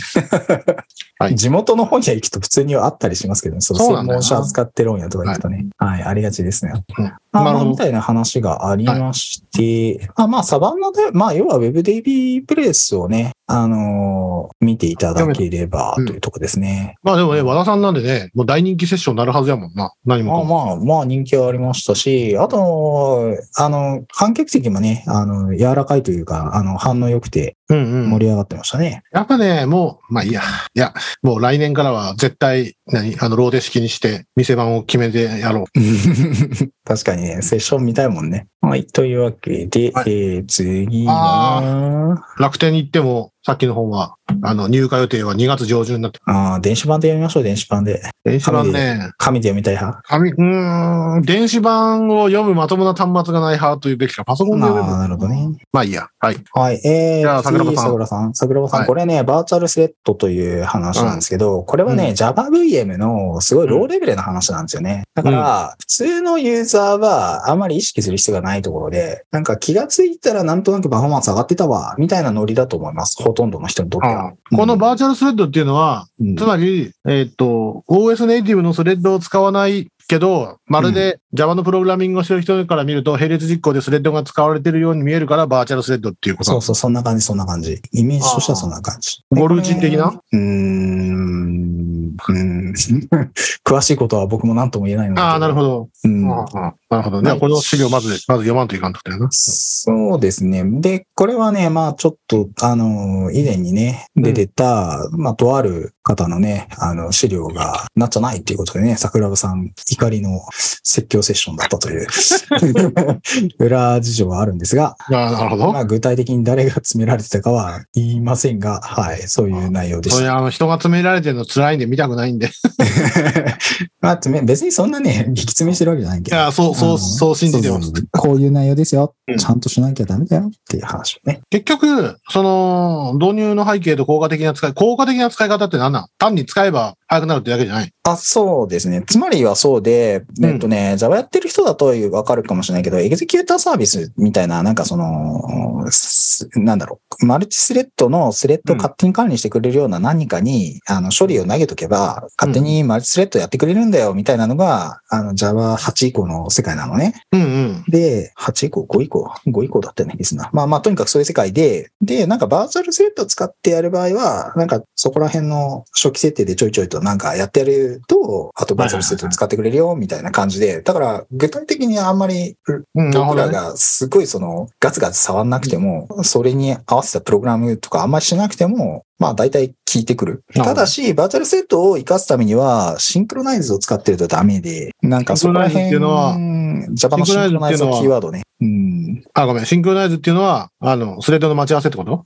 [LAUGHS] はい。地元の方には行くと普通にはあったりしますけどね。その専門書扱ってる本屋とか行くとね。はい、ありがちですね。うん。まあみたいな話がありまして、あまあ、サバンナで、まあ、要は Web デイビープレイスをね、あのー見ていただければうんというとこですね。まあでもね、和田さんなんでね、もう大人気セッションになるはずやもんな。何まあもかも。まあ、まあ人気はありましたし、あと、あの、観客席もね、あの、柔らかいというか、あの、反応良くてうんうん。盛り上がってましたね。やっぱね、もう、まあいいや。いや、もう来年からは絶対、何、あの、ローデ式にして、店番を決めてやろう。[LAUGHS] 確かにね、セッション見たいもんね。はい。というわけで、はいえー、次あは、楽天に行っても、さっきの本は、あの、入荷予定は2月上旬になって。ああ、電子版で読みましょう、電子版で。電子版ね、紙で読みたい派。紙、うーん、電子版を読むまともな端末がない派というべきか、パソコンで読む。ああ、なるほどね。まあいいや。はい。はい。えー、じゃあ桜庭さん次桜さん。桜庭さん、はいこれね、バーチャルスレッドという話なんですけど、これはね、うん JavaVM のすごいローレベルな話なんですよね。だから、普通のユーザーはあんまり意識する必要がないところで、なんか気がついたらなんとなくパフォーマンス上がってたわ、みたいなノリだと思います。ほとんどの人にとっては。このバーチャルスレッドっていうのは、うんつまり、えっ、と、OS ネイティブのスレッドを使わないけど、まるで Java のプログラミングをしてる人から見ると、並列実行でスレッドが使われてるように見えるから、バーチャルスレッドっていうことそうそう、そんな感じ、そんな感じ。イメージとしてはそんな感じ。ゴルーチン的な？うーん。うーん詳しいことは僕も何とも言えないので。ああ、なるほど。うんああなるほど。じゃあ、この資料まず、まず読まんといかんとだよな。そうですね。で、これはね、まあちょっと、あの、以前にね、出てた、まあとある方のね、あの、資料がなっちゃないっていうことでね、桜庭さん怒りの説教セッションだったという [LAUGHS] 裏事情はあるんですが、ああ、なるほど。まあ具体的に誰が詰められてたかは言いませんが、はい、そういう内容でした。それあの、人が詰められてるの辛いんで見たくないんで。いまあ別にそんなね、激詰めしてるわけじゃないけど。や、そう、そう、そう信じてますこういう内容ですようん。ちゃんとしなきゃダメだよっていう話をね。結局、その、導入の背景と効果的な使い、効果的な使い方って何なん？単に使えば早くなるってだけじゃない。あ、そうですね。つまりはそうで、うんえっとね、Java やってる人だとわかるかもしれないけど、エグゼキューターサービスみたいな、なんかその、すなんだろう、マルチスレッドのスレッドを勝手に管理してくれるような何かに、あの、処理を投げとけば、勝手にマルチスレッドやってくれるんだよ、みたいなのが、あの、Java8 以降の世界なのね。うんうん。で、8以降、5以降、5以降だったよね、リスナー。まあまあ、とにかくそういう世界で、で、なんかバーチャルスレッドを使ってやる場合は、なんかそこら辺の初期設定でちょいちょいとなんかやってやると、あとバーチャルスレッド使ってくれるよ、みたいな感じで、だから具体的にあんまり僕ら。がすごいそのガツガツ触んなくても、それに合わせたプログラムとかあんまりしなくても、まあ大体効いてくる。ただし、バーチャルスレッドを活かすためには、シンクロナイズを使ってるとダメで、なんかそこら辺、シンクロナイズっていうのシンクロナイズのシンクロナイズっていうのはキーワードね。うん。あ、ごめん。シンクロナイズっていうのは、あの、スレッドの待ち合わせってこと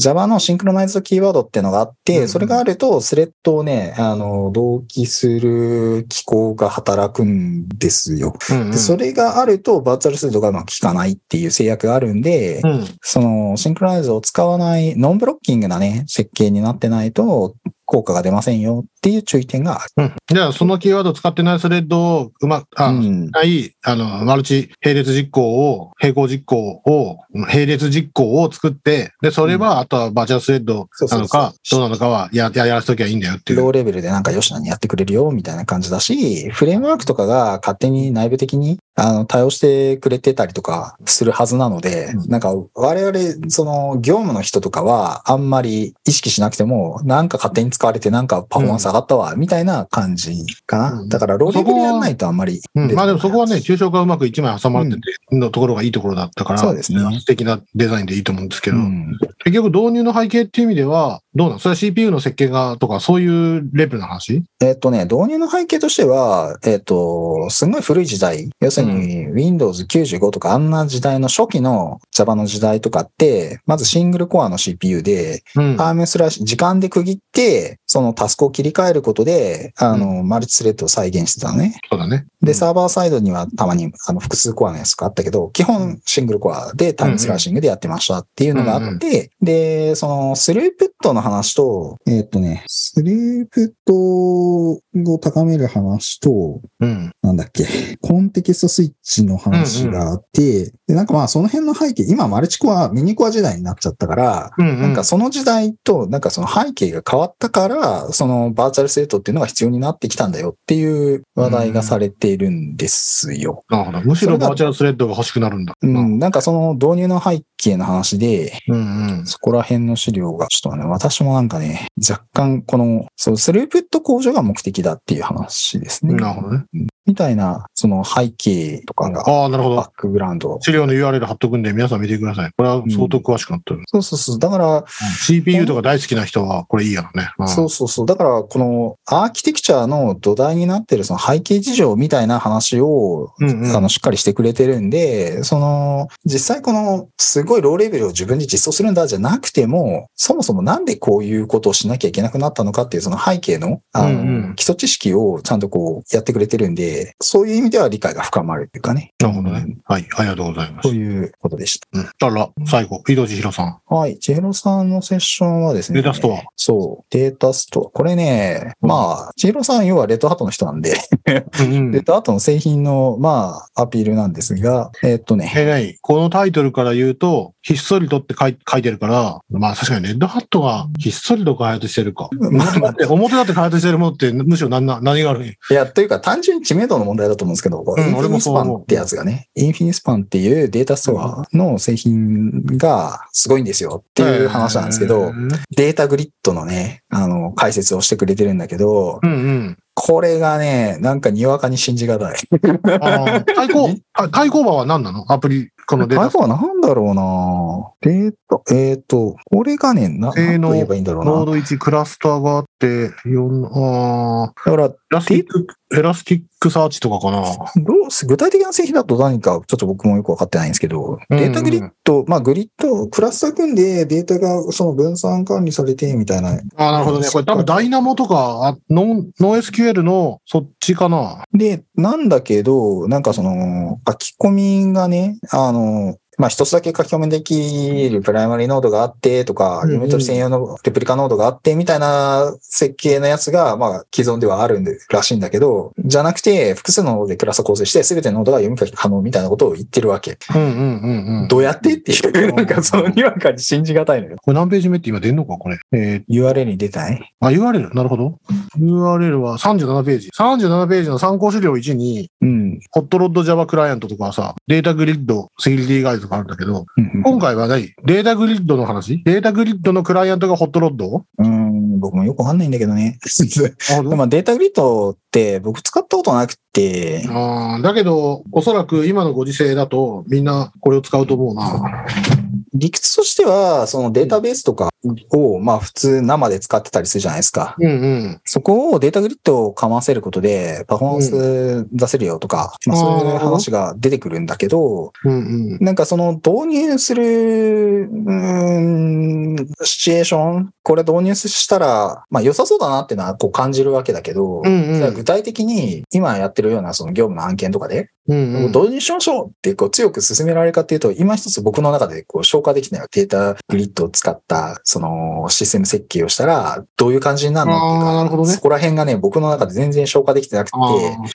？Java のシンクロナイズキーワードっていうのがあって、うんそれがあると、スレッドをね、あの、同期する機構が働くんですよ。うん、うん。でそれがあると、バーチャルスレッドがうまく効かないっていう制約があるんで、うん。その、シンクロナイズを使わない、ノンブロッキングなね、設計になってないと、効果が出ませんよっていう注意点がある。うん。じゃあ、そのキーワードを使ってないスレッドをうまく、あ、うんない、あの、マルチ並列実行を、並行実行を、並列実行を作って、で、それは、あとはバーチャルスレッドなのか、どうなのかは、や、ややらせときゃいいんだよっていう。ローレベルでなんか吉野にやってくれるよみたいな感じだし、フレームワークとかが勝手に内部的にあの対応してくれてたりとかするはずなので、うんなんか我々、その業務の人とかはあんまり意識しなくても、なんか勝手に使われてなんかパフォーマンス上がったわ、みたいな感じかな。うん。だからローレベルやらないとあんまり。うん、まあでもそこはね、抽象化うまく一枚挟まれてて、のところがいいところだったから、そうですね。素敵なデザインでいいと思うんですけど、うん。結局導入の背景っていう意味では、どうなん？それは CPU の設計がとか、そういうレベルの話？えっとね、導入の背景としては、えっと、すごい古い時代、要するに Windows 95とかあんな時代の初期の Java の時代とかって、まずシングルコアの CPU で、うん。タイムスラッシュ、時間で区切って、そのタスクを切り替えることで、あの、マルチスレッドを再現してたのね。そうだね。で、うんサーバーサイドにはたまにあの複数コアのやつがあったけど、基本シングルコアでタイムスラッシングでやってましたっていうのがあって、で、そのスループットの話と、えーっとね、スレープトを高める話と、うん。なんだっけ、コンテキストスイッチの話があって、で、なんかまあその辺の背景、今マルチコア、ミニコア時代になっちゃったから、うん、うん。なんかその時代と、なんかその背景が変わったから、そのバーチャルスレッドっていうのが必要になってきたんだよっていう話題がされているんですよ。なるほど。むしろバーチャルスレッドが欲しくなるんだ。ううん。ん、なんかその導入の背景の話で、うん。そこら辺の資料が、ちょっとね、私もなんかね、若干この、そう、スループット向上が目的だっていう話ですね。なるほどね。みたいな、その背景とかが、ああ、なるほど。バックグラウンド。資料の URL 貼っとくんで、皆さん見てください。これは相当詳しくなってる。そうそうそう。だから、CPU とか大好きな人は、これいいやろね。うんそうそうそう。だから、このアーキテクチャの土台になってるその背景事情みたいな話を、うんうんあの、しっかりしてくれてるんで、その、実際この、すごいローレベルを自分で実装するんだじゃなくても、そもそもなんでこういうことをしなきゃいけなくなったのかっていうその背景の、あの、うんうん基礎知識をちゃんとこうやってくれてるんで、そういう意味では理解が深まるっていうかね。なるほどねうん。はい。ありがとうございますと。いうことでした。うん。あら、最後、井戸千尋さん。はい。千尋さんのセッションはですね。データストア。そう。データストア。これね、まあ、千尋さん要はレッドハットの人なんで、うんうんレッドハットの製品の、まあ、アピールなんですが、えっとね、え、ない。このタイトルから言うと、ひっそりとって書い書いてるから、まあ確かにレッドハットがひっそりと開発してるか。表だって、表だって開発してるものって、むしろ何な何があるいや、というか単純に知名度の問題だと思うんですけど、ん Infinispan ってやつがね、 Infinispan っていうデータストアの製品がすごいんですよっていう話なんですけど、データグリッドのね、あの、解説をしてくれてるんだけど、うんうん。これがね、なんかにわかに信じがたい。対抗、[LAUGHS] あ対抗馬は何なの？アプリ、このデータは何だろうなデータ、えっ、と、これがね、な、性能何と言えばいいんだろうな。ノード1クラスターがあって、4、あーだから、エラスティック、 Elasticsearch とかかな。どうす具体的な製品だと何か？ちょっと僕もよくわかってないんですけど、うんデータグリッド、まあグリッド、クラスター組んでデータがその分散管理されてみたいな。あーなるほどね。これ多分 Dynamo とか、あノン、 NoSQL のそっちかな。で、なんだけど、なんかその書き込みがね、あの、の、まあ一つだけ書き込みできるプライマリーノードがあってとか、読み取り専用のレプリカノードがあってみたいな設計のやつが、まあ既存ではあるんでらしいんだけど、じゃなくて複数のノードでクラスタを構成して全てのノードが読み書き可能みたいなことを言ってるわけ。うんうんうんうん。どうやってっていう、なんかそのにわかに信じがたいのよ。これ何ページ目って今出んのかこれ？え URL に出たいー、あ、URL? なるほど。URL は37ページ。37ページの参考資料1に、うん。ホットロッド Java クライアントとかさ、データグリッド、セキュリティガイドとかあるんだけど、今回は何？データグリッドの話？データグリッドのクライアントがホットロッド？うん、僕もよくわかんないんだけどね。あまあデータグリッドって僕使ったことなくて、あーだけど、おそらく今のご時世だとみんなこれを使うと思うな。理屈としては、そのデータベースとかを、まあ普通生で使ってたりするじゃないですか。うんうん。そこをデータグリッドをかませることで、パフォーマンス出せるよとか、まあそういう話が出てくるんだけど、うんうん。なんかその導入する、うーん、シチュエーション、これ導入したら、まあ良さそうだなっていうのはこう感じるわけだけど、うんうん具体的に今やってるようなその業務の案件とかで、うんうん。導入しましょうってこう強く進められるかっていうと、今一つ僕の中でこう消化できないデータグリッドを使ったそのシステム設計をしたら、どういう感じになるのっていうか、なるほどね。そこら辺がね、僕の中で全然消化できてなくて、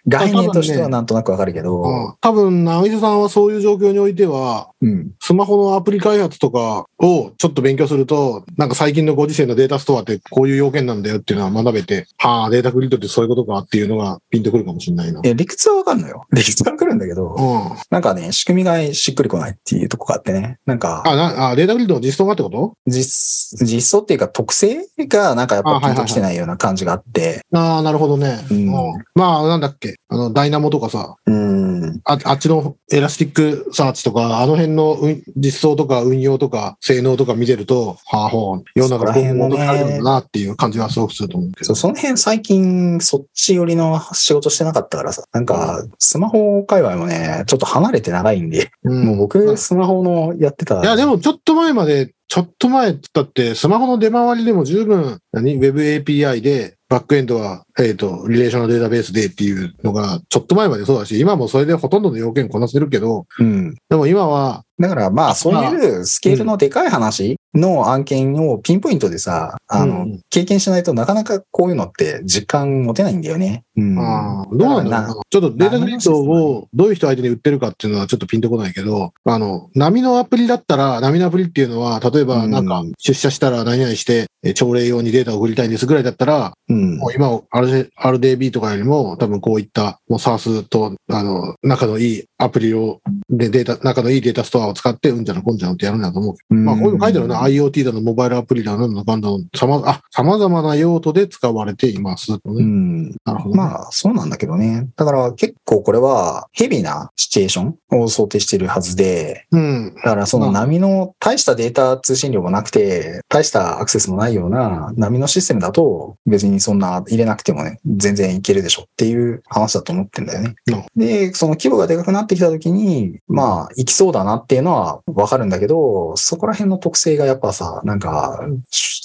概念としてはなんとなくわかるけど、うん。多分、長井さんはそういう状況においては、うん。スマホのアプリ開発とかをちょっと勉強すると、なんか最近のご時世のデータストアってこういう要件なんだよっていうのは学べて、はあ、データグリッドってそういうことかっていうのがピンとくるかもしれないな。いや、理屈はわかるのよ。[LAUGHS] 理屈はわかるんだけど、うん。なんかね、仕組みがしっくりこないっていうとこがあってね。なんか、あ、な、あ、データグリッドの実装がってこと？実、実装っていうか特性がなんかやっぱピンときてないような感じがあって、ああ、なるほどね。うんまあ、なんだっけ？あの、 Dynamo とかさ、うん。ああっちの Elasticsearch とか、あの辺の運実装とか運用とか性能とか見てると、はあ、ほう、世の中こういうものがあるんだなっていう感じはすごくすると思うけど。その辺最近そっち寄りの仕事してなかったからさ、なんかスマホ界隈もね、ちょっと離れて長いんで、うんもう僕スマホのやってた。いや、でもちょっと前まで、ちょっと前だって、スマホの出回りでも十分、何 ?Web API で、バックエンドは、えっ、と、リレーショナルデータベースでっていうのが、ちょっと前までそうだし、今もそれでほとんどの要件こなせるけど、うん。でも今は、だからまあそういうスケールのでかい話、の案件をピンポイントでさ、あの、うん経験しないとなかなかこういうのって実感持てないんだよね。うん。ああ、どうなんだろうな。ちょっとデータグリッドをどういう人相手に売ってるかっていうのはちょっとピンとこないけど、あの、波のアプリだったら、波のアプリっていうのは、例えばなんかうん出社したら何々して、え朝礼用にデータを送りたいんですぐらいだったら、うんもう今、RD RDB とかよりも、多分こういった、もう SARS と、あの、仲のいいアプリを、で、データ、仲のいいデータストアを使って、うんじゃらこんじゃらってやるんだと思う。まあ、こういうの書いてあるな。IoT だの、モバイルアプリだの、なんだかんだの、さま、あ、様々な用途で使われています。うね、ん。なるほど、ね。まあ、そうなんだけどね。だから結構これはヘビーなシチュエーションを想定しているはずで、うん。だからその波の大したデータ通信量もなくて、大したアクセスもないような波のシステムだと別にそんな入れなくてもね、全然いけるでしょっていう話だと思ってんだよねうん。で、その規模がでかくなってきた時に、まあ、行きそうだなっていうのはわかるんだけど、そこら辺の特性がやっぱさ、なんか、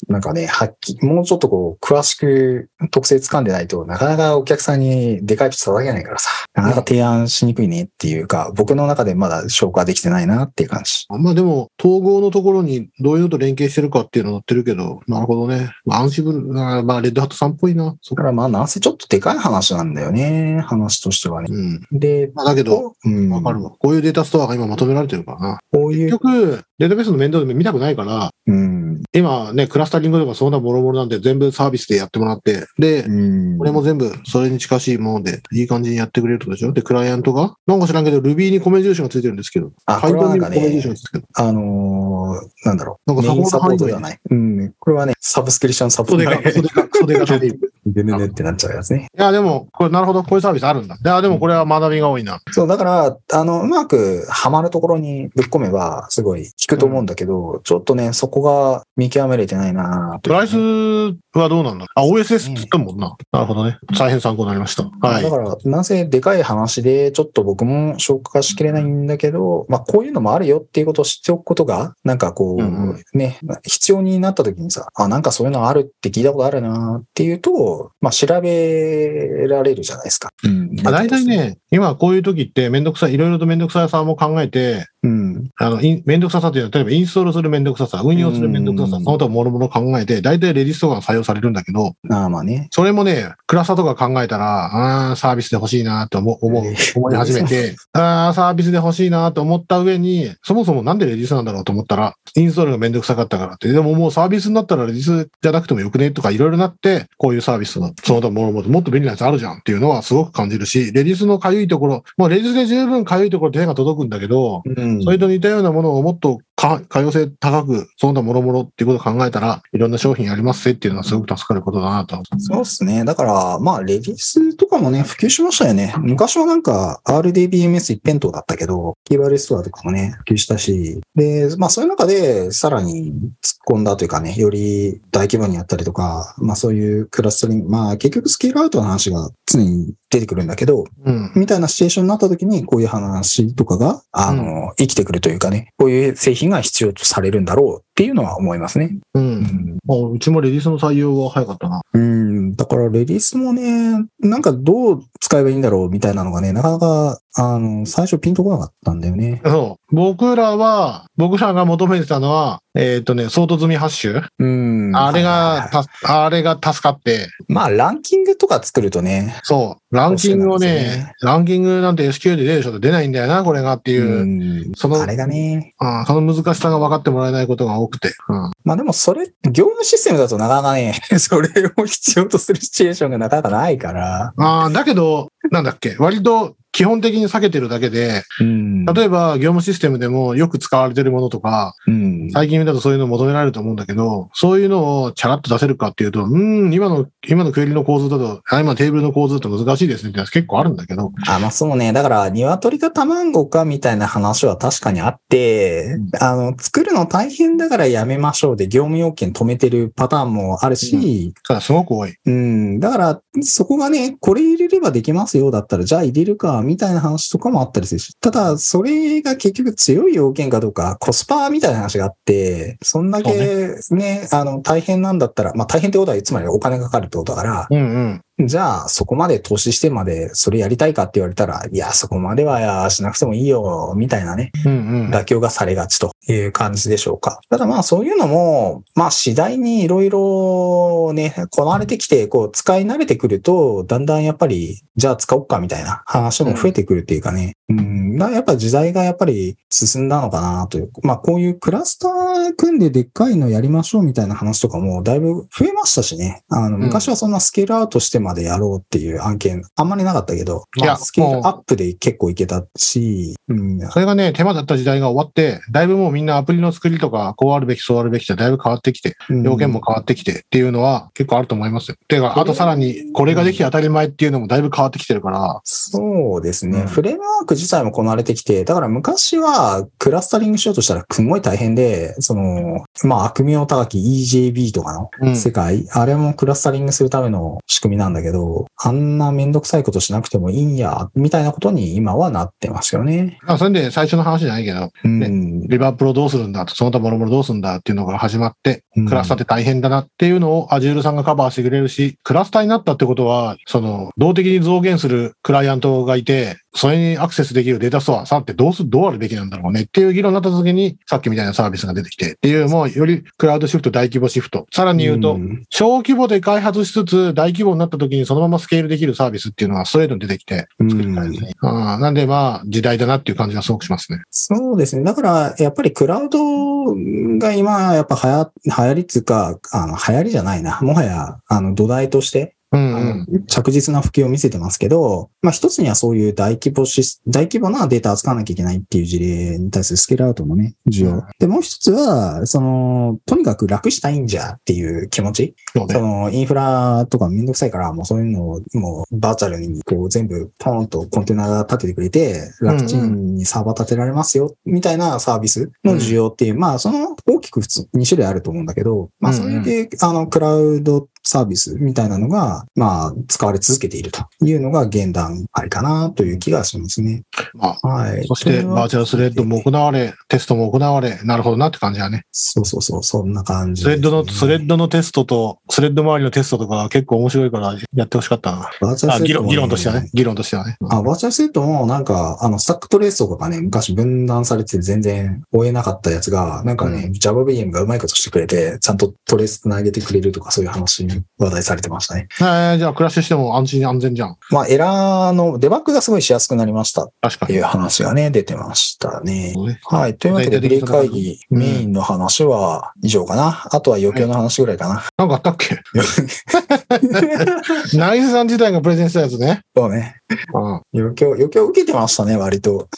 なんかね、はっきもうちょっとこう、詳しく特性掴んでないとなかなかお客さんにでかいピッチ叩けないからさ、なかなか提案しにくいねっていうか、僕の中でまだ消化できてないなっていう感じ。まあでも、統合のところにどういうのと連携してるかっていうの載ってるけど、なるほどね。まあ、アンシブル、まあ、レッドハットさんっぽいな。そっか。だからまあ、なんせちょっとでかい話なんだよね。話としてはね。うん。で、まあ、だけど、うん、わかるわ。こういうデータストアが今まとめられてるからな。こういう、結局、データベースの面倒で見たくないから、うん、今ね、クラスタリングとかそんなもろもろなんで全部サービスでやってもらって、で、うん。これも全部それに近しいもので、いい感じにやってくれるってことでしょ？で、クライアントが？なんか知らんけど、Ruby に米印がついてるんですけど、あ、これはなんかねが、ついてる。あのーなんだろう。なんかメインサポートじゃい。ない。うん。これはね、サブスクリプションサポート袖が、袖が、袖 [LAUGHS] が。でねねってなっちゃうやつね。いや、でも、これなるほど、こういうサービスあるんだ。いや、でもこれは学びが多いな。そう、だから、あの、うまくハマるところにぶっ込めば、すごい効くと思うんだけど、ちょっとね、そこが見極めれてないなプライスはどうなんだ？あ、OSS って言ったもんな。なるほどね。大変参考になりました。はいだ。から、なぜでかい話で、ちょっと僕も消化しきれないんだけど、まあ、こういうのもあるよっていうことを知っておくことが、なんかこう、うんうんね、必要になった時にさ、あ、なんかそういうのあるって聞いたことあるなっていうと、まあ、調べられるじゃないですか。うん。まあ、大体。ね、今こういう時ってめんどくさい、いろいろとめんどくささも考えて、うん。あの、めんどくささっていうのは、例えばインストールするめんどくささ、運用するめんどくささ、うんその他もろもろ考えて、大体レディストが採用されるんだけど、ああ、まあね。それもね、クラスターとか考えたら、あーサービスで欲しいなって思う、思うえ、思い始めて、[LAUGHS] あーサービスで欲しいなと思った上に、そもそもなんでレディスなんだろうと思ったら、インストールがめんどくさかったからって、でももうサービスになったらレディスじゃなくてもよくねとかいろいろなって、こういうサービスの、その他もろもろもっと便利なやつあるじゃんっていうのはすごく感じるし、レディスのかゆいところ、もうレディスで十分かゆいところ手が届くんだけど、うんそれと似たようなものをもっとか可用性高く、その他もろもろっていうことを考えたら、いろんな商品ありますぜっていうのはすごく助かることだなと。そうですね。だから、まあ、レディースとかもね、普及しましたよね。昔はなんか RDBMS 一辺倒だったけど、キーバルストアとかもね、普及したし、で、まあ、そういう中で、さらに突っ込んだというかね、より大規模にやったりとか、まあ、そういうクラスタリング、まあ、結局スケールアウトの話が常に出てくるんだけど、うん。みたいなシチュエーションになった時に、こういう話とかが、あの、生きてくるというかね、こういう製品が必要とされるんだろうっていうのは思いますね。う。うんううちもレディースの採用は早かったな。うん、だからレディースもね、なんかどう使えばいいんだろうみたいなのがね、なかなか、あの、最初ピンとこなかったんだよね。そう。僕らは、僕らが求めてたのは、えっ、とね、ソート済みハッシュ？うん。あれはいが、たあれが助かって、まあ、ランキングとか作るとね、そう。ランキングをねね、ランキングなんて SQL で出るでしょと出ないんだよな、これがっていう。うん、そのあれがね、あその難しさが分かってもらえないことが多くて。うん。まあでもそれ、業務システムだとなかなかね、[LAUGHS] それを必要とするシチュエーションがなかなかないから。ああ、だけど、なんだっけ、割と基本的に避けてるだけで、うん。例えば業務システムでもよく使われてるものとか、うん。最近だとそういうの求められると思うんだけど、そういうのをチャラッと出せるかっていうと、うーん、今の、今のクエリの構図だと、あ今のテーブルの構図だと難しいですねって結構あるんだけど、あ、まあそうね。だから、鶏か卵かみたいな話は確かにあって、あの、作るの大変だからやめましょうで業務要件止めてるパターンもあるし、ただすごく多い。うん、だから、そこがね、これ入れればできますよだったら、じゃあ入れるか、みたいな話とかもあったりするし、ただ、それが結局強い要件かどうか、コスパみたいな話があって、そんだけね、あの、大変なんだったら、まあ大変ってことは、つまりお金がかかるってことだから、うんうん。じゃあそこまで投資してまでそれやりたいかって言われたら、いや、そこまではやしなくてもいいよ、みたいなね、うんうん。妥協がされがちという感じでしょうか。ただまあそういうのも、まあ次第にいろいろね、こなれてきて、こう使い慣れてくると、だんだんやっぱり、じゃあ使おうかみたいな話も増えてくるっていうかね。うん、だからやっぱ時代がやっぱり進んだのかなという。まあこういうクラスター組んででっかいのやりましょうみたいな話とかもだいぶ増えましたしね。あの、昔はそんなスケールアウトしてまでやろうっていう案件あんまりなかったけど、まあスケールアップで結構いけたし、うん、それがね、手間だった時代が終わって、だいぶもうみんなアプリの作りとか、こうあるべき、そうあるべきってだいぶ変わってきて、要件も変わってきてっていうのは結構あると思いますよ。てか、あとさらに、これができて当たり前っていうのもだいぶ変わってきてるから、そうですね、うん。フレームワーク自体もこなれてきて、だから昔はクラスタリングしようとしたらすごい大変で、その、まあ悪名高き EJB とかのうん。世界、あれもクラスタリングするための仕組みなんだけど、あんなめんどくさいことしなくてもいいんや、みたいなことに今はなってますよね。まあ、それで最初の話じゃないけど、うん。リバープロどうするんだと、その他もろもろどうするんだっていうのが始まって、うんクラスターって大変だなっていうのを Azure さんがカバーしてくれるし、クラスターになったってことは、その、動的に増減するクライアントがいて、それにアクセスできるデータストアさってどうす、どうあるべきなんだろうね？っていう議論になった時に、さっきみたいなサービスが出てきてっていう、もうよりクラウドシフト、大規模シフト。さらに言うと、ん小規模で開発しつつ、大規模になった時にそのままスケールできるサービスっていうのはストレートに出てきて、作りたいですね。なんでまあ、時代だなっていう感じがすごくしますね。そうですね。だから、やっぱりクラウドが今、やっぱ流行、流行りつうか、あの、流行りじゃないな。もはや、あの、土台として、うん、着実な普及を見せてますけど、まあ一つにはそういう大規模シス、大規模なデータを扱わなきゃいけないっていう事例に対するスケールアウトのね、需要。うん。で、もう一つは、その、とにかく楽したいんじゃっていう気持ち。そうね。その、インフラとかめんどくさいから、もうそういうのを、もうバーチャルにこう全部ポーンとコンテナが立ててくれて、楽ちんにサーバー立てられますよ、みたいなサービスの需要っていう、まあその大きく普通2種類あると思うんだけど、まあそれで、あの、クラウドサービスみたいなのが、まあ使われ続けているというのが現段ありかなという気がしますね。まあ、はい。そして、バーチャルスレッドも行われ、テストも行われ、なるほどなって感じだね。そうそうそう、そんな感じスレッドの、スレッドのテストと、スレッド周りのテストとかは結構面白いからやってほしかったな。バーチャルあ、議論、セッドも議論としてはね。議論としてはね。あ、バーチャルスレッドもなんか、あの、スタックトレースとかがね、昔分断されてて全然追えなかったやつが、なんかね、JavaVM がうまいことしてくれて、ちゃんとトレース繋げてくれるとかそういう話に話題されてましたね。えーじゃあクラッシュしても安心安全じゃん。まあ、エラーのデバッグがすごいしやすくなりましたっ確かに。ていう話がね、出てましたね。ねはい。というわけで、ブレイク会議、うんメインの話は以上かな。あとは余興の話ぐらいかな。なんかあったっけ？ナイスさん自体がプレゼンしたやつね。そうね。うん。余興、余興受けてましたね、割と。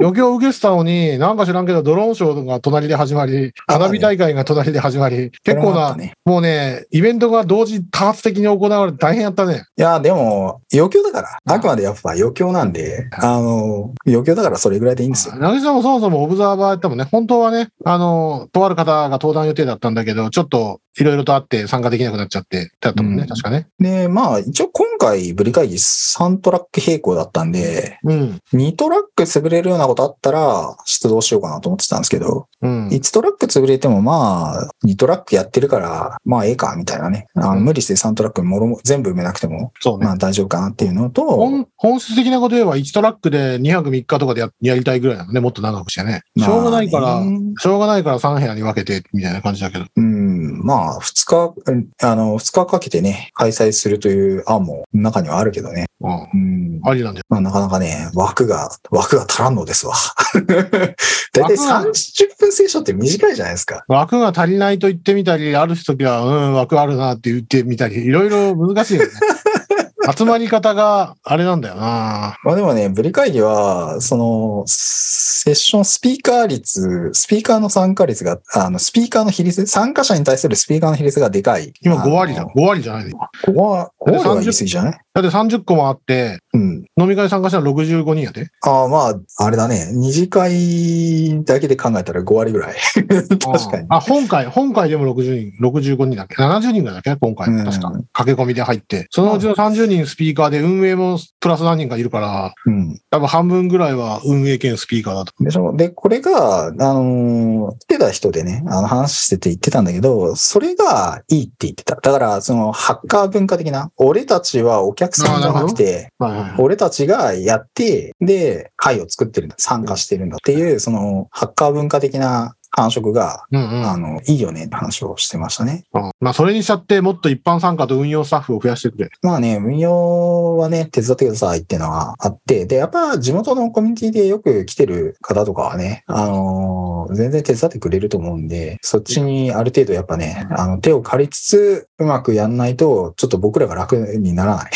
余興を受けてたのに、なんか知らんけど、ドローンショーが隣で始まり、あ花火大会が隣で始まり、結構なもうね、イベントが同時多発的に行われて大変やったね。いや、でも、余興だから。あくまでやっぱ余興なんで、あの、余興だからそれぐらいでいいんですよ。ナギさんもそもそもオブザーバーやったもんね。本当はね、あの、とある方が登壇予定だったんだけど、ちょっといろいろとあって参加できなくなっちゃって、だったもんね、うん確かね。で、まあ、一応今回、ブリ会議3トラック並行だったんで、うん。2トラック潰れるようなことあったら、出動しようかなと思ってたんですけど、うん。1トラック潰れてもまあ、2トラックやってるから、まあええか、みたいなね。あの無理して3トラックもろも全部埋めなくても、そうねま。あ大丈夫かなっていうのと、本本質的なこと言えば1トラックで2泊3日とかでややりたいぐらいなのね、もっと長くしてね。しょうがないから、しょうがないから3部屋に分けて、みたいな感じだけど。うん、まあ、二日、うんあの、二日かけてね、開催するという案も中にはあるけどね。うん。うん。ありなんじゃまあ、なかなかね、枠が、枠が足らんのですわ。だいたい枠が30分聖書って短いじゃないですか。枠が足りないと言ってみたり、ある時は、うん、枠あるなって言ってみたり、いろいろ難しいよね。集まり方があれなんだよなまあでもね、ブリ会議は、その、セッションスピーカー率、スピーカーの参加率が、あの、スピーカーの比率、参加者に対するスピーカーの比率がでかい。今5割だ。あの5割じゃないの5割、5割は言い過ぎじゃない？だって30個もあって、うん。飲み会参加したら65人やで。ああ、まあ、あれだね。二次会だけで考えたら5割ぐらい。[LAUGHS] 確かに。あ、本会、本会でも60人、65人だっけ ?70 人ぐらいだっけ？今回。うん確か。駆け込みで入って。そのうちの30人スピーカーで運営もプラス何人かいるから、うん。多分半分ぐらいは運営兼スピーカーだと。でしょで、これが、あのー来てた人でね、あの話してて言ってたんだけど、それがいいって言ってた。だから、そのハッカー文化的な、俺たちはお客さんじゃなくて。俺たちがやって、で、会を作ってるんだ、参加してるんだっていう、その、ハッカー文化的な感触が、うんうん。あの、いいよねって話をしてましたね。うんまあ、それにしちゃって、もっと一般参加と運用スタッフを増やしてくれ。まあね、運用はね、手伝ってくださいっていうのはあって、で、やっぱ地元のコミュニティでよく来てる方とかはね、あのー全然手伝ってくれると思うんで、そっちにある程度やっぱね、あの、手を借りつつ、うまくやんないと、ちょっと僕らが楽にならない。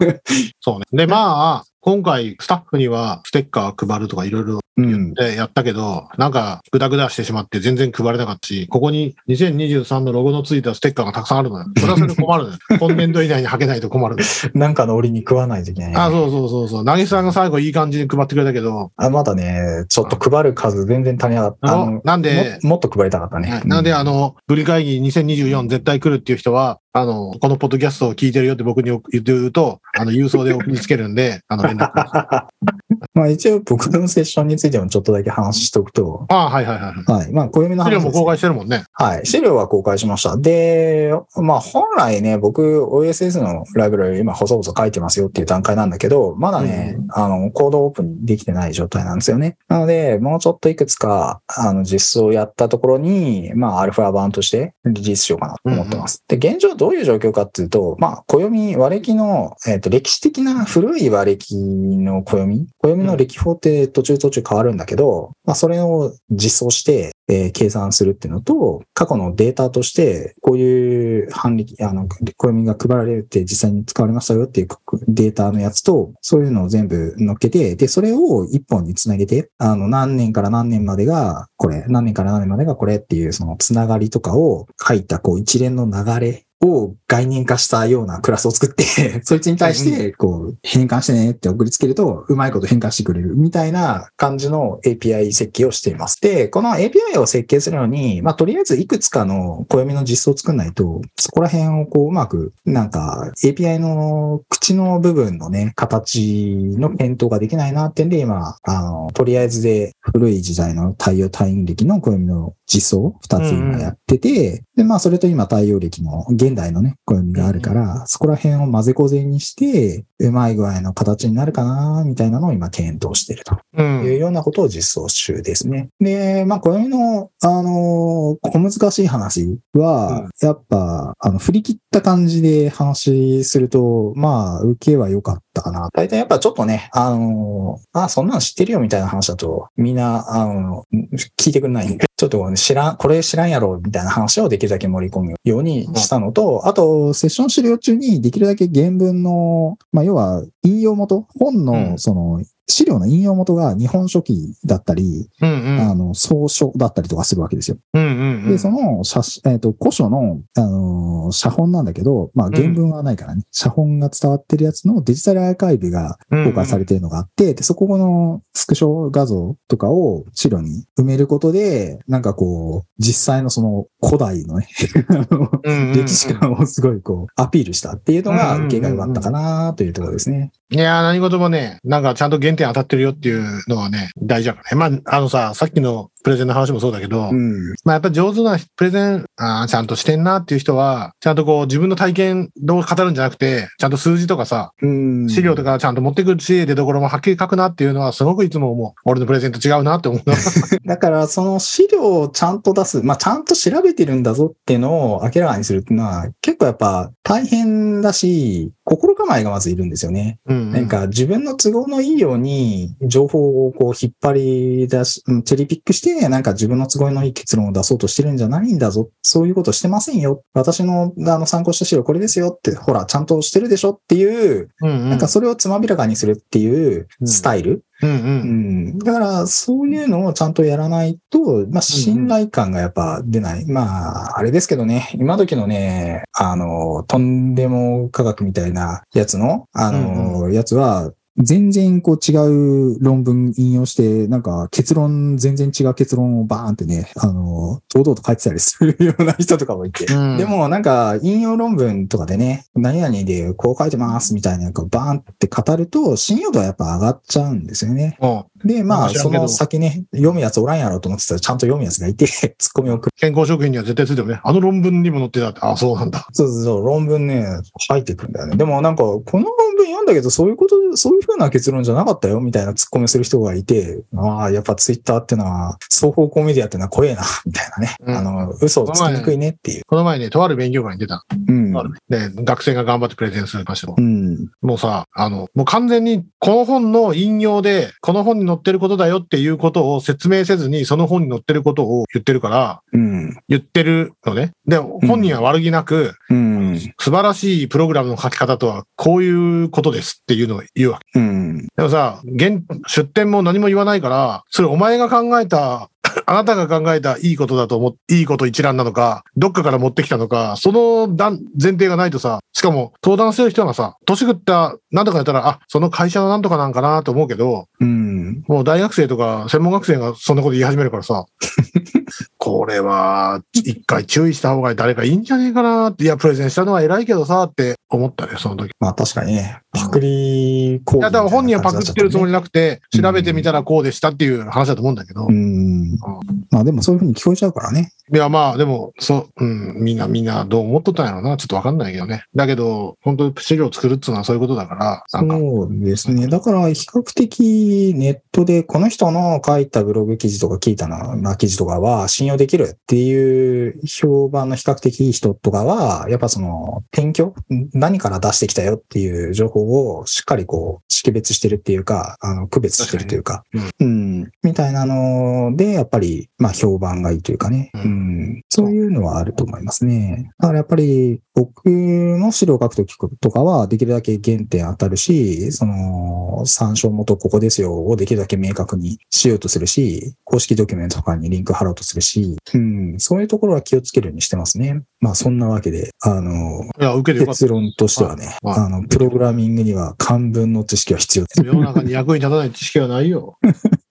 [LAUGHS] そうね。で、まあ、今回、スタッフにはステッカー配るとかいろいろうん。でやったけど、なんか、ぐだぐだしてしまって全然配れなかったし、ここに2023のロゴのついたステッカーがたくさんあるのよ。それはそれで困るのよ。[LAUGHS] 今年度以内に履けないと困るのよ。なんかの折に食わないといけない、ね。あ、そうそうそうそう。なぎさんが最後いい感じに配ってくれたけど、あまだね、ちょっと配る数全然足りなかった。なんでももっと配りたかったね。なんで、うあの、ブリ会議2024絶対来るっていう人は、あの、このポッドキャストを聞いてるよって僕に言うと、あの、郵送で送りつけるんで、[LAUGHS] あの、連絡。[LAUGHS] まあ一応僕のセッションについてもちょっとだけ話しておくと、ああ、はいはいはいはい。はい。まあ、暦の話資料も公開してるもんね。はい。資料は公開しました。で、まあ本来ね、僕 OSS のライブラリ今細々書いてますよっていう段階なんだけど、まだね、あの、コードオープンにできてない状態なんですよね。なので、もうちょっといくつか、あの、実装をやったところに、まあ、アルファ版としてリリースしようかなと思ってます。で、現状どういう状況かっていうと、まあ、暦、和暦の、えっ、と、歴史的な古い和暦の暦、暦の暦法って途中途中変わるんだけど、まあ、それを実装して、えー計算するっていうのと、過去のデータとして、こういう反力、あの、暦が配られて実際に使われましたよっていうデータのやつと、そういうのを全部乗っけて、で、それを一本につなげて、あの、何年から何年までがこれ、何年から何年までがこれっていうそのつながりとかを書いた、こう一連の流れを概念化したようなクラスを作って、[LAUGHS] そいつに対して、こう、変換してねって送りつけると、うまいこと変換してくれるみたいな感じの API 設計をしています。で、この API を設計するのに、まあ、とりあえずいくつかの暦の実装を作んないと、そこら辺をこう、うまく、なんか、API の口の部分のね、形の検討ができないなってんで、今、あの、とりあえずで古い時代の太陽単位暦の暦の実装二つ今やってて、で、まあ、それと今太陽暦の現代のね、暦があるから、そこら辺を混ぜこぜにして、うまい具合の形になるかな、みたいなのを今検討しているとう。いうんようなことを実装中ですね。で、まあ、暦の、あの小難しい話は、やっぱ、あの、振り切った感じで話すると、まあ、受けは良かったかな。大体やっぱちょっとね、あのあ、そんなの知ってるよみたいな話だと、みんな、あの、聞いてくれないんで、ちょっとね知らん、これ知らんやろ、みたいな話をできるだけ盛り込むようにしたのと、あと、セッション資料中にできるだけ原文の、まあ、要は、引用元、本うの、ん。その、資料の引用元が日本書紀だったり、うんうん。あの、草書だったりとかするわけですよ。うんうんうん。で、その、写真えっ、と、古書の、あのー写本なんだけど、まあ、原文はないからね、写本が伝わってるやつのデジタルアーカイブが公開されてるのがあって、で、そこのスクショ画像とかを資料に埋めることで、なんかこう、実際のその古代のね、[LAUGHS] 歴史観をすごいこう、アピールしたっていうのが受けが良かったかなというところですね。いやー、何事もね、なんかちゃんと原点当たってるよっていうのはね、大事だからね。まあ、あのさ、さっきのプレゼンの話もそうだけど、うん。まあやっぱ上手なプレゼン、あーちゃんとしてんなっていう人は、ちゃんとこう自分の体験どう語るんじゃなくて、ちゃんと数字とかさ、うん。資料とかちゃんと持ってくるし、出所もはっきり書くなっていうのはすごくいつも思う。俺のプレゼンと違うなって思うな。[LAUGHS] だから、その資料をちゃんと出す、まあ、ちゃんと調べてるんだぞっていうのを明らかにするっていうのは、結構やっぱ大変だし、心構えがまずいるんですよね。うんなんか自分の都合のいいように情報をこう引っ張り出し、うんチェリーピックしてして、なんか自分の都合のいい結論を出そうとしてるんじゃないんだぞ。そういうことしてませんよ。私のあの参考した資料これですよって、ほら、ちゃんとしてるでしょっていう、うんうん。なんかそれをつまびらかにするっていうスタイル。うんう。うんん。だから、そういうのをちゃんとやらないと、まあ、信頼感がやっぱ出ない。まあ、あれですけどね、今時のね、あの、とんでも科学みたいなやつの、あの、やつは、全然こう違う論文引用して、なんか結論、全然違う結論をバーンってね、あの、堂々と書いてたりするような人とかもいて。うんで、もなんか引用論文とかでね、何々でこう書いてますみたいな、バーンって語ると、信用度はやっぱ上がっちゃうんですよね。うんで、まあ、その先ね、読むやつおらんやろうと思ってたら、ちゃんと読むやつがいて、ツッコミを送る。健康食品には絶対ついてるね。あの論文にも載ってたって。あ、そうなんだ。そうそうそう、論文ね、入ってくるんだよね。でもなんか、この論文読んだけど、そういうこと、そういう風な結論じゃなかったよ、みたいなツッコミをする人がいて、ああ、やっぱツイッターってのは、双方向メディアってのは怖えな、[LAUGHS] みたいなね。うんあの、嘘をつきにくいねっていう。この前ね、とある勉強会に出た。うん。で、学生が頑張ってプレゼンするましたようん。もうさ、あの、もう完全にこの本の引用で、この本に載ってることだよっていうことを説明せずに、その本に載ってることを言ってるから、うん。言ってるのね。で、本人は悪気なく、うん。素晴らしいプログラムの書き方とはこういうことですっていうのを言うわけ。うん。でもさ、現、出典も何も言わないから、それお前が考えた、あなたが考えたいいことだと思っ、いいこと一覧なのか、どっかから持ってきたのか、その段前提がないとさ、しかも登壇してる人がさ、年食ったなんとかやったら、あ、その会社のなんとかなんかなと思うけど、うん。もう大学生とか専門学生がそんなこと言い始めるからさ、これは一回注意した方が誰かいいんじゃねえかなって、いや、プレゼンしたのは偉いけどさって思ったね、その時。まあ確かにね、パクリ講いや、だから本人はパクってるつもりなくて、うん調べてみたらこうでしたっていう話だと思うんだけど、うん。まあでもそういうふうに聞こえちゃうからね。いや、まあ、でも、そう、うん、みんな、みんなどう思っとったんやろうな。ちょっとわかんないけどね。だけど、本当に資料を作るっていうのはそういうことだから、か、そうですね。だから比較的ネットでこの人の書いたブログ記事とか聞いたなな記事とかは信用できるっていう評判の比較的いい人とかは、やっぱその転居？何から出してきたよっていう情報をしっかりこう識別してるっていうか、あの区別してるというか、確うん、みたいなので、やっぱりまあ評判がいいというかね、ううんん、そういうのはあると思いますね。だからやっぱり僕の資料を書くときとかは、できるだけ原点当たるし、その、参照元ここですよをできるだけ明確にしようとするし、公式ドキュメントとかにリンク貼ろうとするし、うん、そういうところは気をつけるようにしてますね。まあそんなわけで、あの、いや、受けてよかった。結論としてはね、はいあの、プログラミングには漢文の知識は必要です。世の中に役に立たない知識はないよ。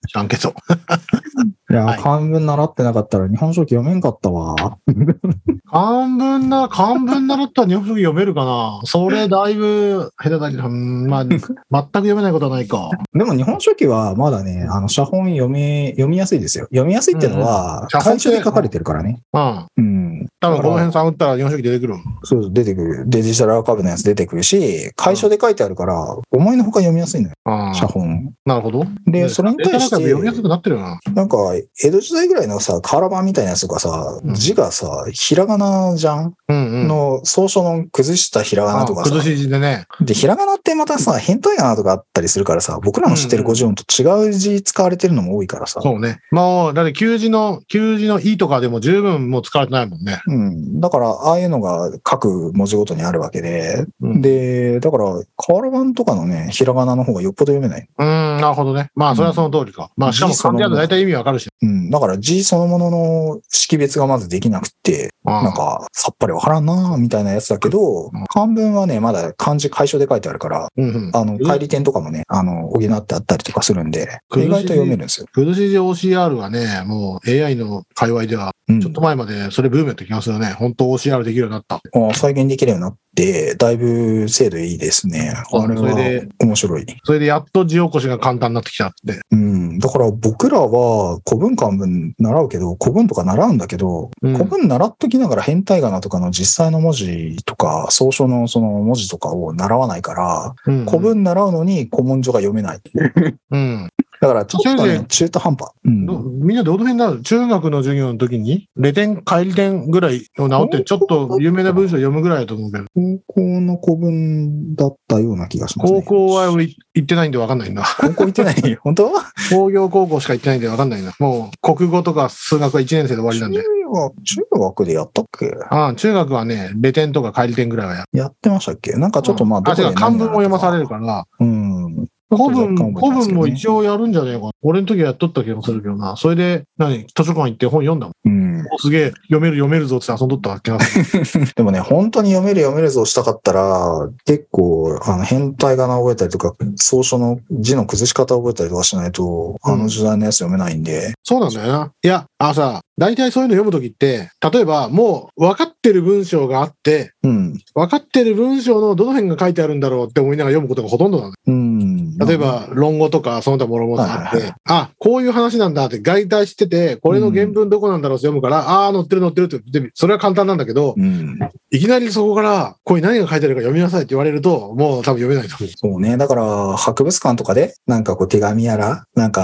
知らんけど。[LAUGHS] いや、はい漢文習ってなかったら日本書紀読めんかったわ。[LAUGHS] 漢文な、漢文習ったら日本書紀読めるかな？それだいぶ下手だけど、うんまあ、全く読めないことはないか。でも日本書紀はまだね、あの、写本読め、読みやすいですよ。読みやすいっていうのは、写本って楷書で書かれてるからね。うん。うん。多分この辺探ったら日本書紀出てくる。そうそう、出てくる。デジタルアーカイブのやつ出てくるし、楷書で書いてあるから、思いのほか読みやすいのよ、写本。なるほど。で、それに対しデータアーカイブ読みやすて、くなってるよな。なんか、江戸時代ぐらいのさ、瓦版みたいなやつとかさ、うん字がさ、ひらがなじゃん？うんうん。の、草書の崩したひらがなとかさ。崩し字でね。で、ひらがなってまたさ、変態仮名とかあったりするからさ、僕らの知ってる50音と違う字使われてるのも多いからさ。そうね。もう、だって旧字の、旧字のいとかでも十分もう使われてないもんね。うん。だから、ああいうのが各文字ごとにあるわけで、うんで、だから、瓦版とかのね、ひらがなの方がよっぽど読めない。うーん、なるほどね。まあ、それはその通りか。まあ、しかも漢字だと大体意味わかるし。うん。だから字そのものの識別がまずできなくって、ななん、か、さっぱりわからんなみたいなやつだけどうん、漢文はね、まだ漢字解消で書いてあるから、うんうん。あの、帰り点とかもね、あの、補ってあったりとかするんで、意外と読めるんですよ。崩し字 OCR はね、もう AI の界隈では、うんちょっと前までそれブームやった気がするね。本当 OCR できるようになった。あ再現できるようになって、だいぶ精度いいですね。あれそれでは面白い。それでやっと字起こしが簡単になってきたって。うん。だから僕らは古文漢文習うけど、古文とか習うんだけど、うん古文習っときながら変態仮名とかの実際の文字とか、草書のその文字とかを習わないから、うん古文習うのに古文書が読めない。[LAUGHS] うん。だからちょっとね中途半端。うん。どみんなどの辺なの中学の授業の時に、レ点、帰り点ぐらいを直って、ちょっと有名な文章読むぐらいだと思うけど、高校の古文だったような気がしますね。高校は俺行ってないんでわかんないんだ。高校行ってない？本当？工業高校しか行ってないんでわかんないんだ。もう、国語とか数学は1年生で終わりなんで。中学、中学でやったっけ？ああ、中学はね、レ点とか帰り点ぐらいはやる。やってましたっけ？なんかちょっとまあ、あ、どこで違う、漢文を読まされるか。から、うん。古文、古文も一応やるんじゃねえかな。俺の時はやっとった気がするけどな。それで、何？図書館行って本読んだもん。うん。おすげえ、読める読めるぞって遊んどった気がする。[LAUGHS] でもね、本当に読める読めるぞしたかったら、結構、あの、変態仮名覚えたりとか、草書の字の崩し方覚えたりとかしないと、あの時代のやつ読めないんで、そうなんだよな。いや、あのさ、大体そういうの読むときって、例えばもう分かってる文章があって、うん。分かってる文章のどの辺が書いてあるんだろうって思いながら読むことがほとんどなの。うん。例えば、論語とかその他諸々あってはいはいはい、あ、こういう話なんだって外体知ってて、これの原文どこなんだろうって読むから、ああー、載ってる載ってるって、でそれは簡単なんだけど、うん。いきなりそこから、これ何が書いてあるか読みなさいって言われると、もう多分読めないと思う。そうね。だから、博物館とかで、なんかこう手紙やら、なんか。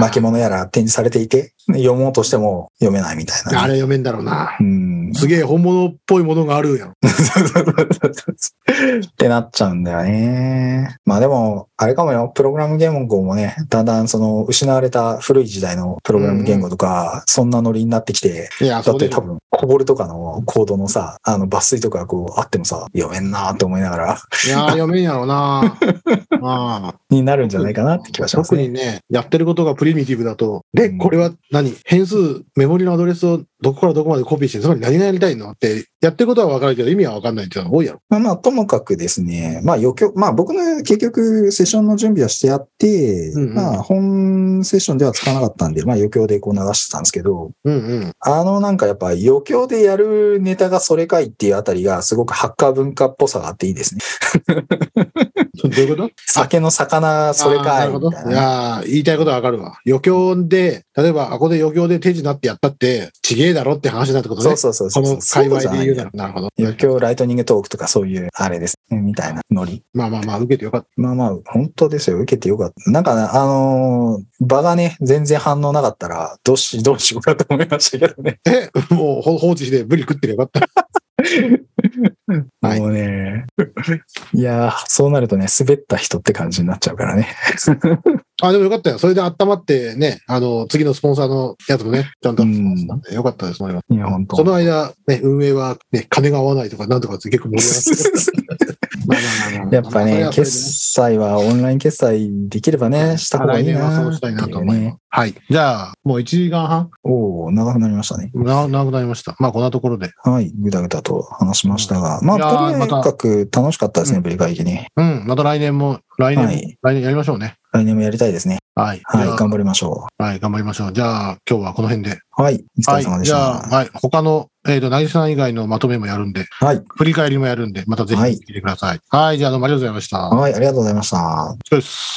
巻物やら展示されていて、読もうとしても読めないみたいな。あれ読めんだろうな。うん。すげえ本物っぽいものがあるやん。[LAUGHS] ってなっちゃうんだよね。まあでも、あれかもよ、プログラム言語もね、だんだんその失われた古い時代のプログラム言語とか、そんなノリになってきて、いや、だって多分、コボルとかのコードのさ、あの抜粋とかこうあってもさ、読めんなーって思いながら、いやー、[LAUGHS] 読めんやろうな。まあ、になるんじゃないかなって気がしますね。特にね、やってることがプリミティブだと、で、うんこれは何？変数、メモリのアドレスをどこからどこまでコピーして、つまり何がやりたいのって、やってることはわかるけど、意味はわかんないっていうのが多いやろ。まあまあ、ともかくですね、まあ余興、まあ僕の結局セッションの準備はしてやって、うんうんまあ本セッションでは使わなかったんで、まあ余興でこう流してたんですけど、うんうん。あのなんかやっぱ余興でやるネタがそれかいっていうあたりがすごくハッカー文化っぽさがあっていいですね。[LAUGHS] どういうこと？酒の魚それかない。いみたいな。やー言いたいことはわかるわ。余興で、例えば、あこで余興で手品ってやったって、ちげえだろって話になってことね。そうそうそうそう。この界隈で言うなら。なるほど。余興ライトニングトークとかそういうあれですね。みたいなノリ。まあまあまあ、受けてよかった。まあまあ、本当ですよ。受けてよかった。なんかね、あのー場がね、全然反応なかったら、どうし、どうしようかと思いましたけどね。[LAUGHS] え、もうほ放置してブリ食ってりゃよかった。[LAUGHS] はいもうね、いやー、そうなるとね、滑った人って感じになっちゃうからね。あ、でもよかったよ。それで温まってね、あの、次のスポンサーのやつもね、ちゃんとなんでよかったです、それは。いや、本当その間、ね、運営はね、金が合わないとかなんとかって結構盛り上がって。[LAUGHS] まあまあまあまあやっぱね、決済はオンライン決済できればね、した方がいいなそうしたいなと思います。ね。はい。じゃあ、もう1時間半？おお長くなりましたね。な長くなりました。まあ、こんなところで。はい、ぐだぐだと話しましたが。まあ、とにかく楽しかったですね、うんブリ会議ね。うん。また来年も、来年来年やりましょうね。来年もやりたいですね。はい。はい、頑張りましょはい、頑張りましょう。じゃあ、今日はこの辺で。う。はい、お疲はいれ様。でした。じゃあ、はい。他の、えっ、と、なぎさん以外のまとめもやるんで、はい、振り返りもやるんで、またぜひはい聞いてください。はい。じゃあ、どうもありがとうございました。はい、ありがとうございました。そうです。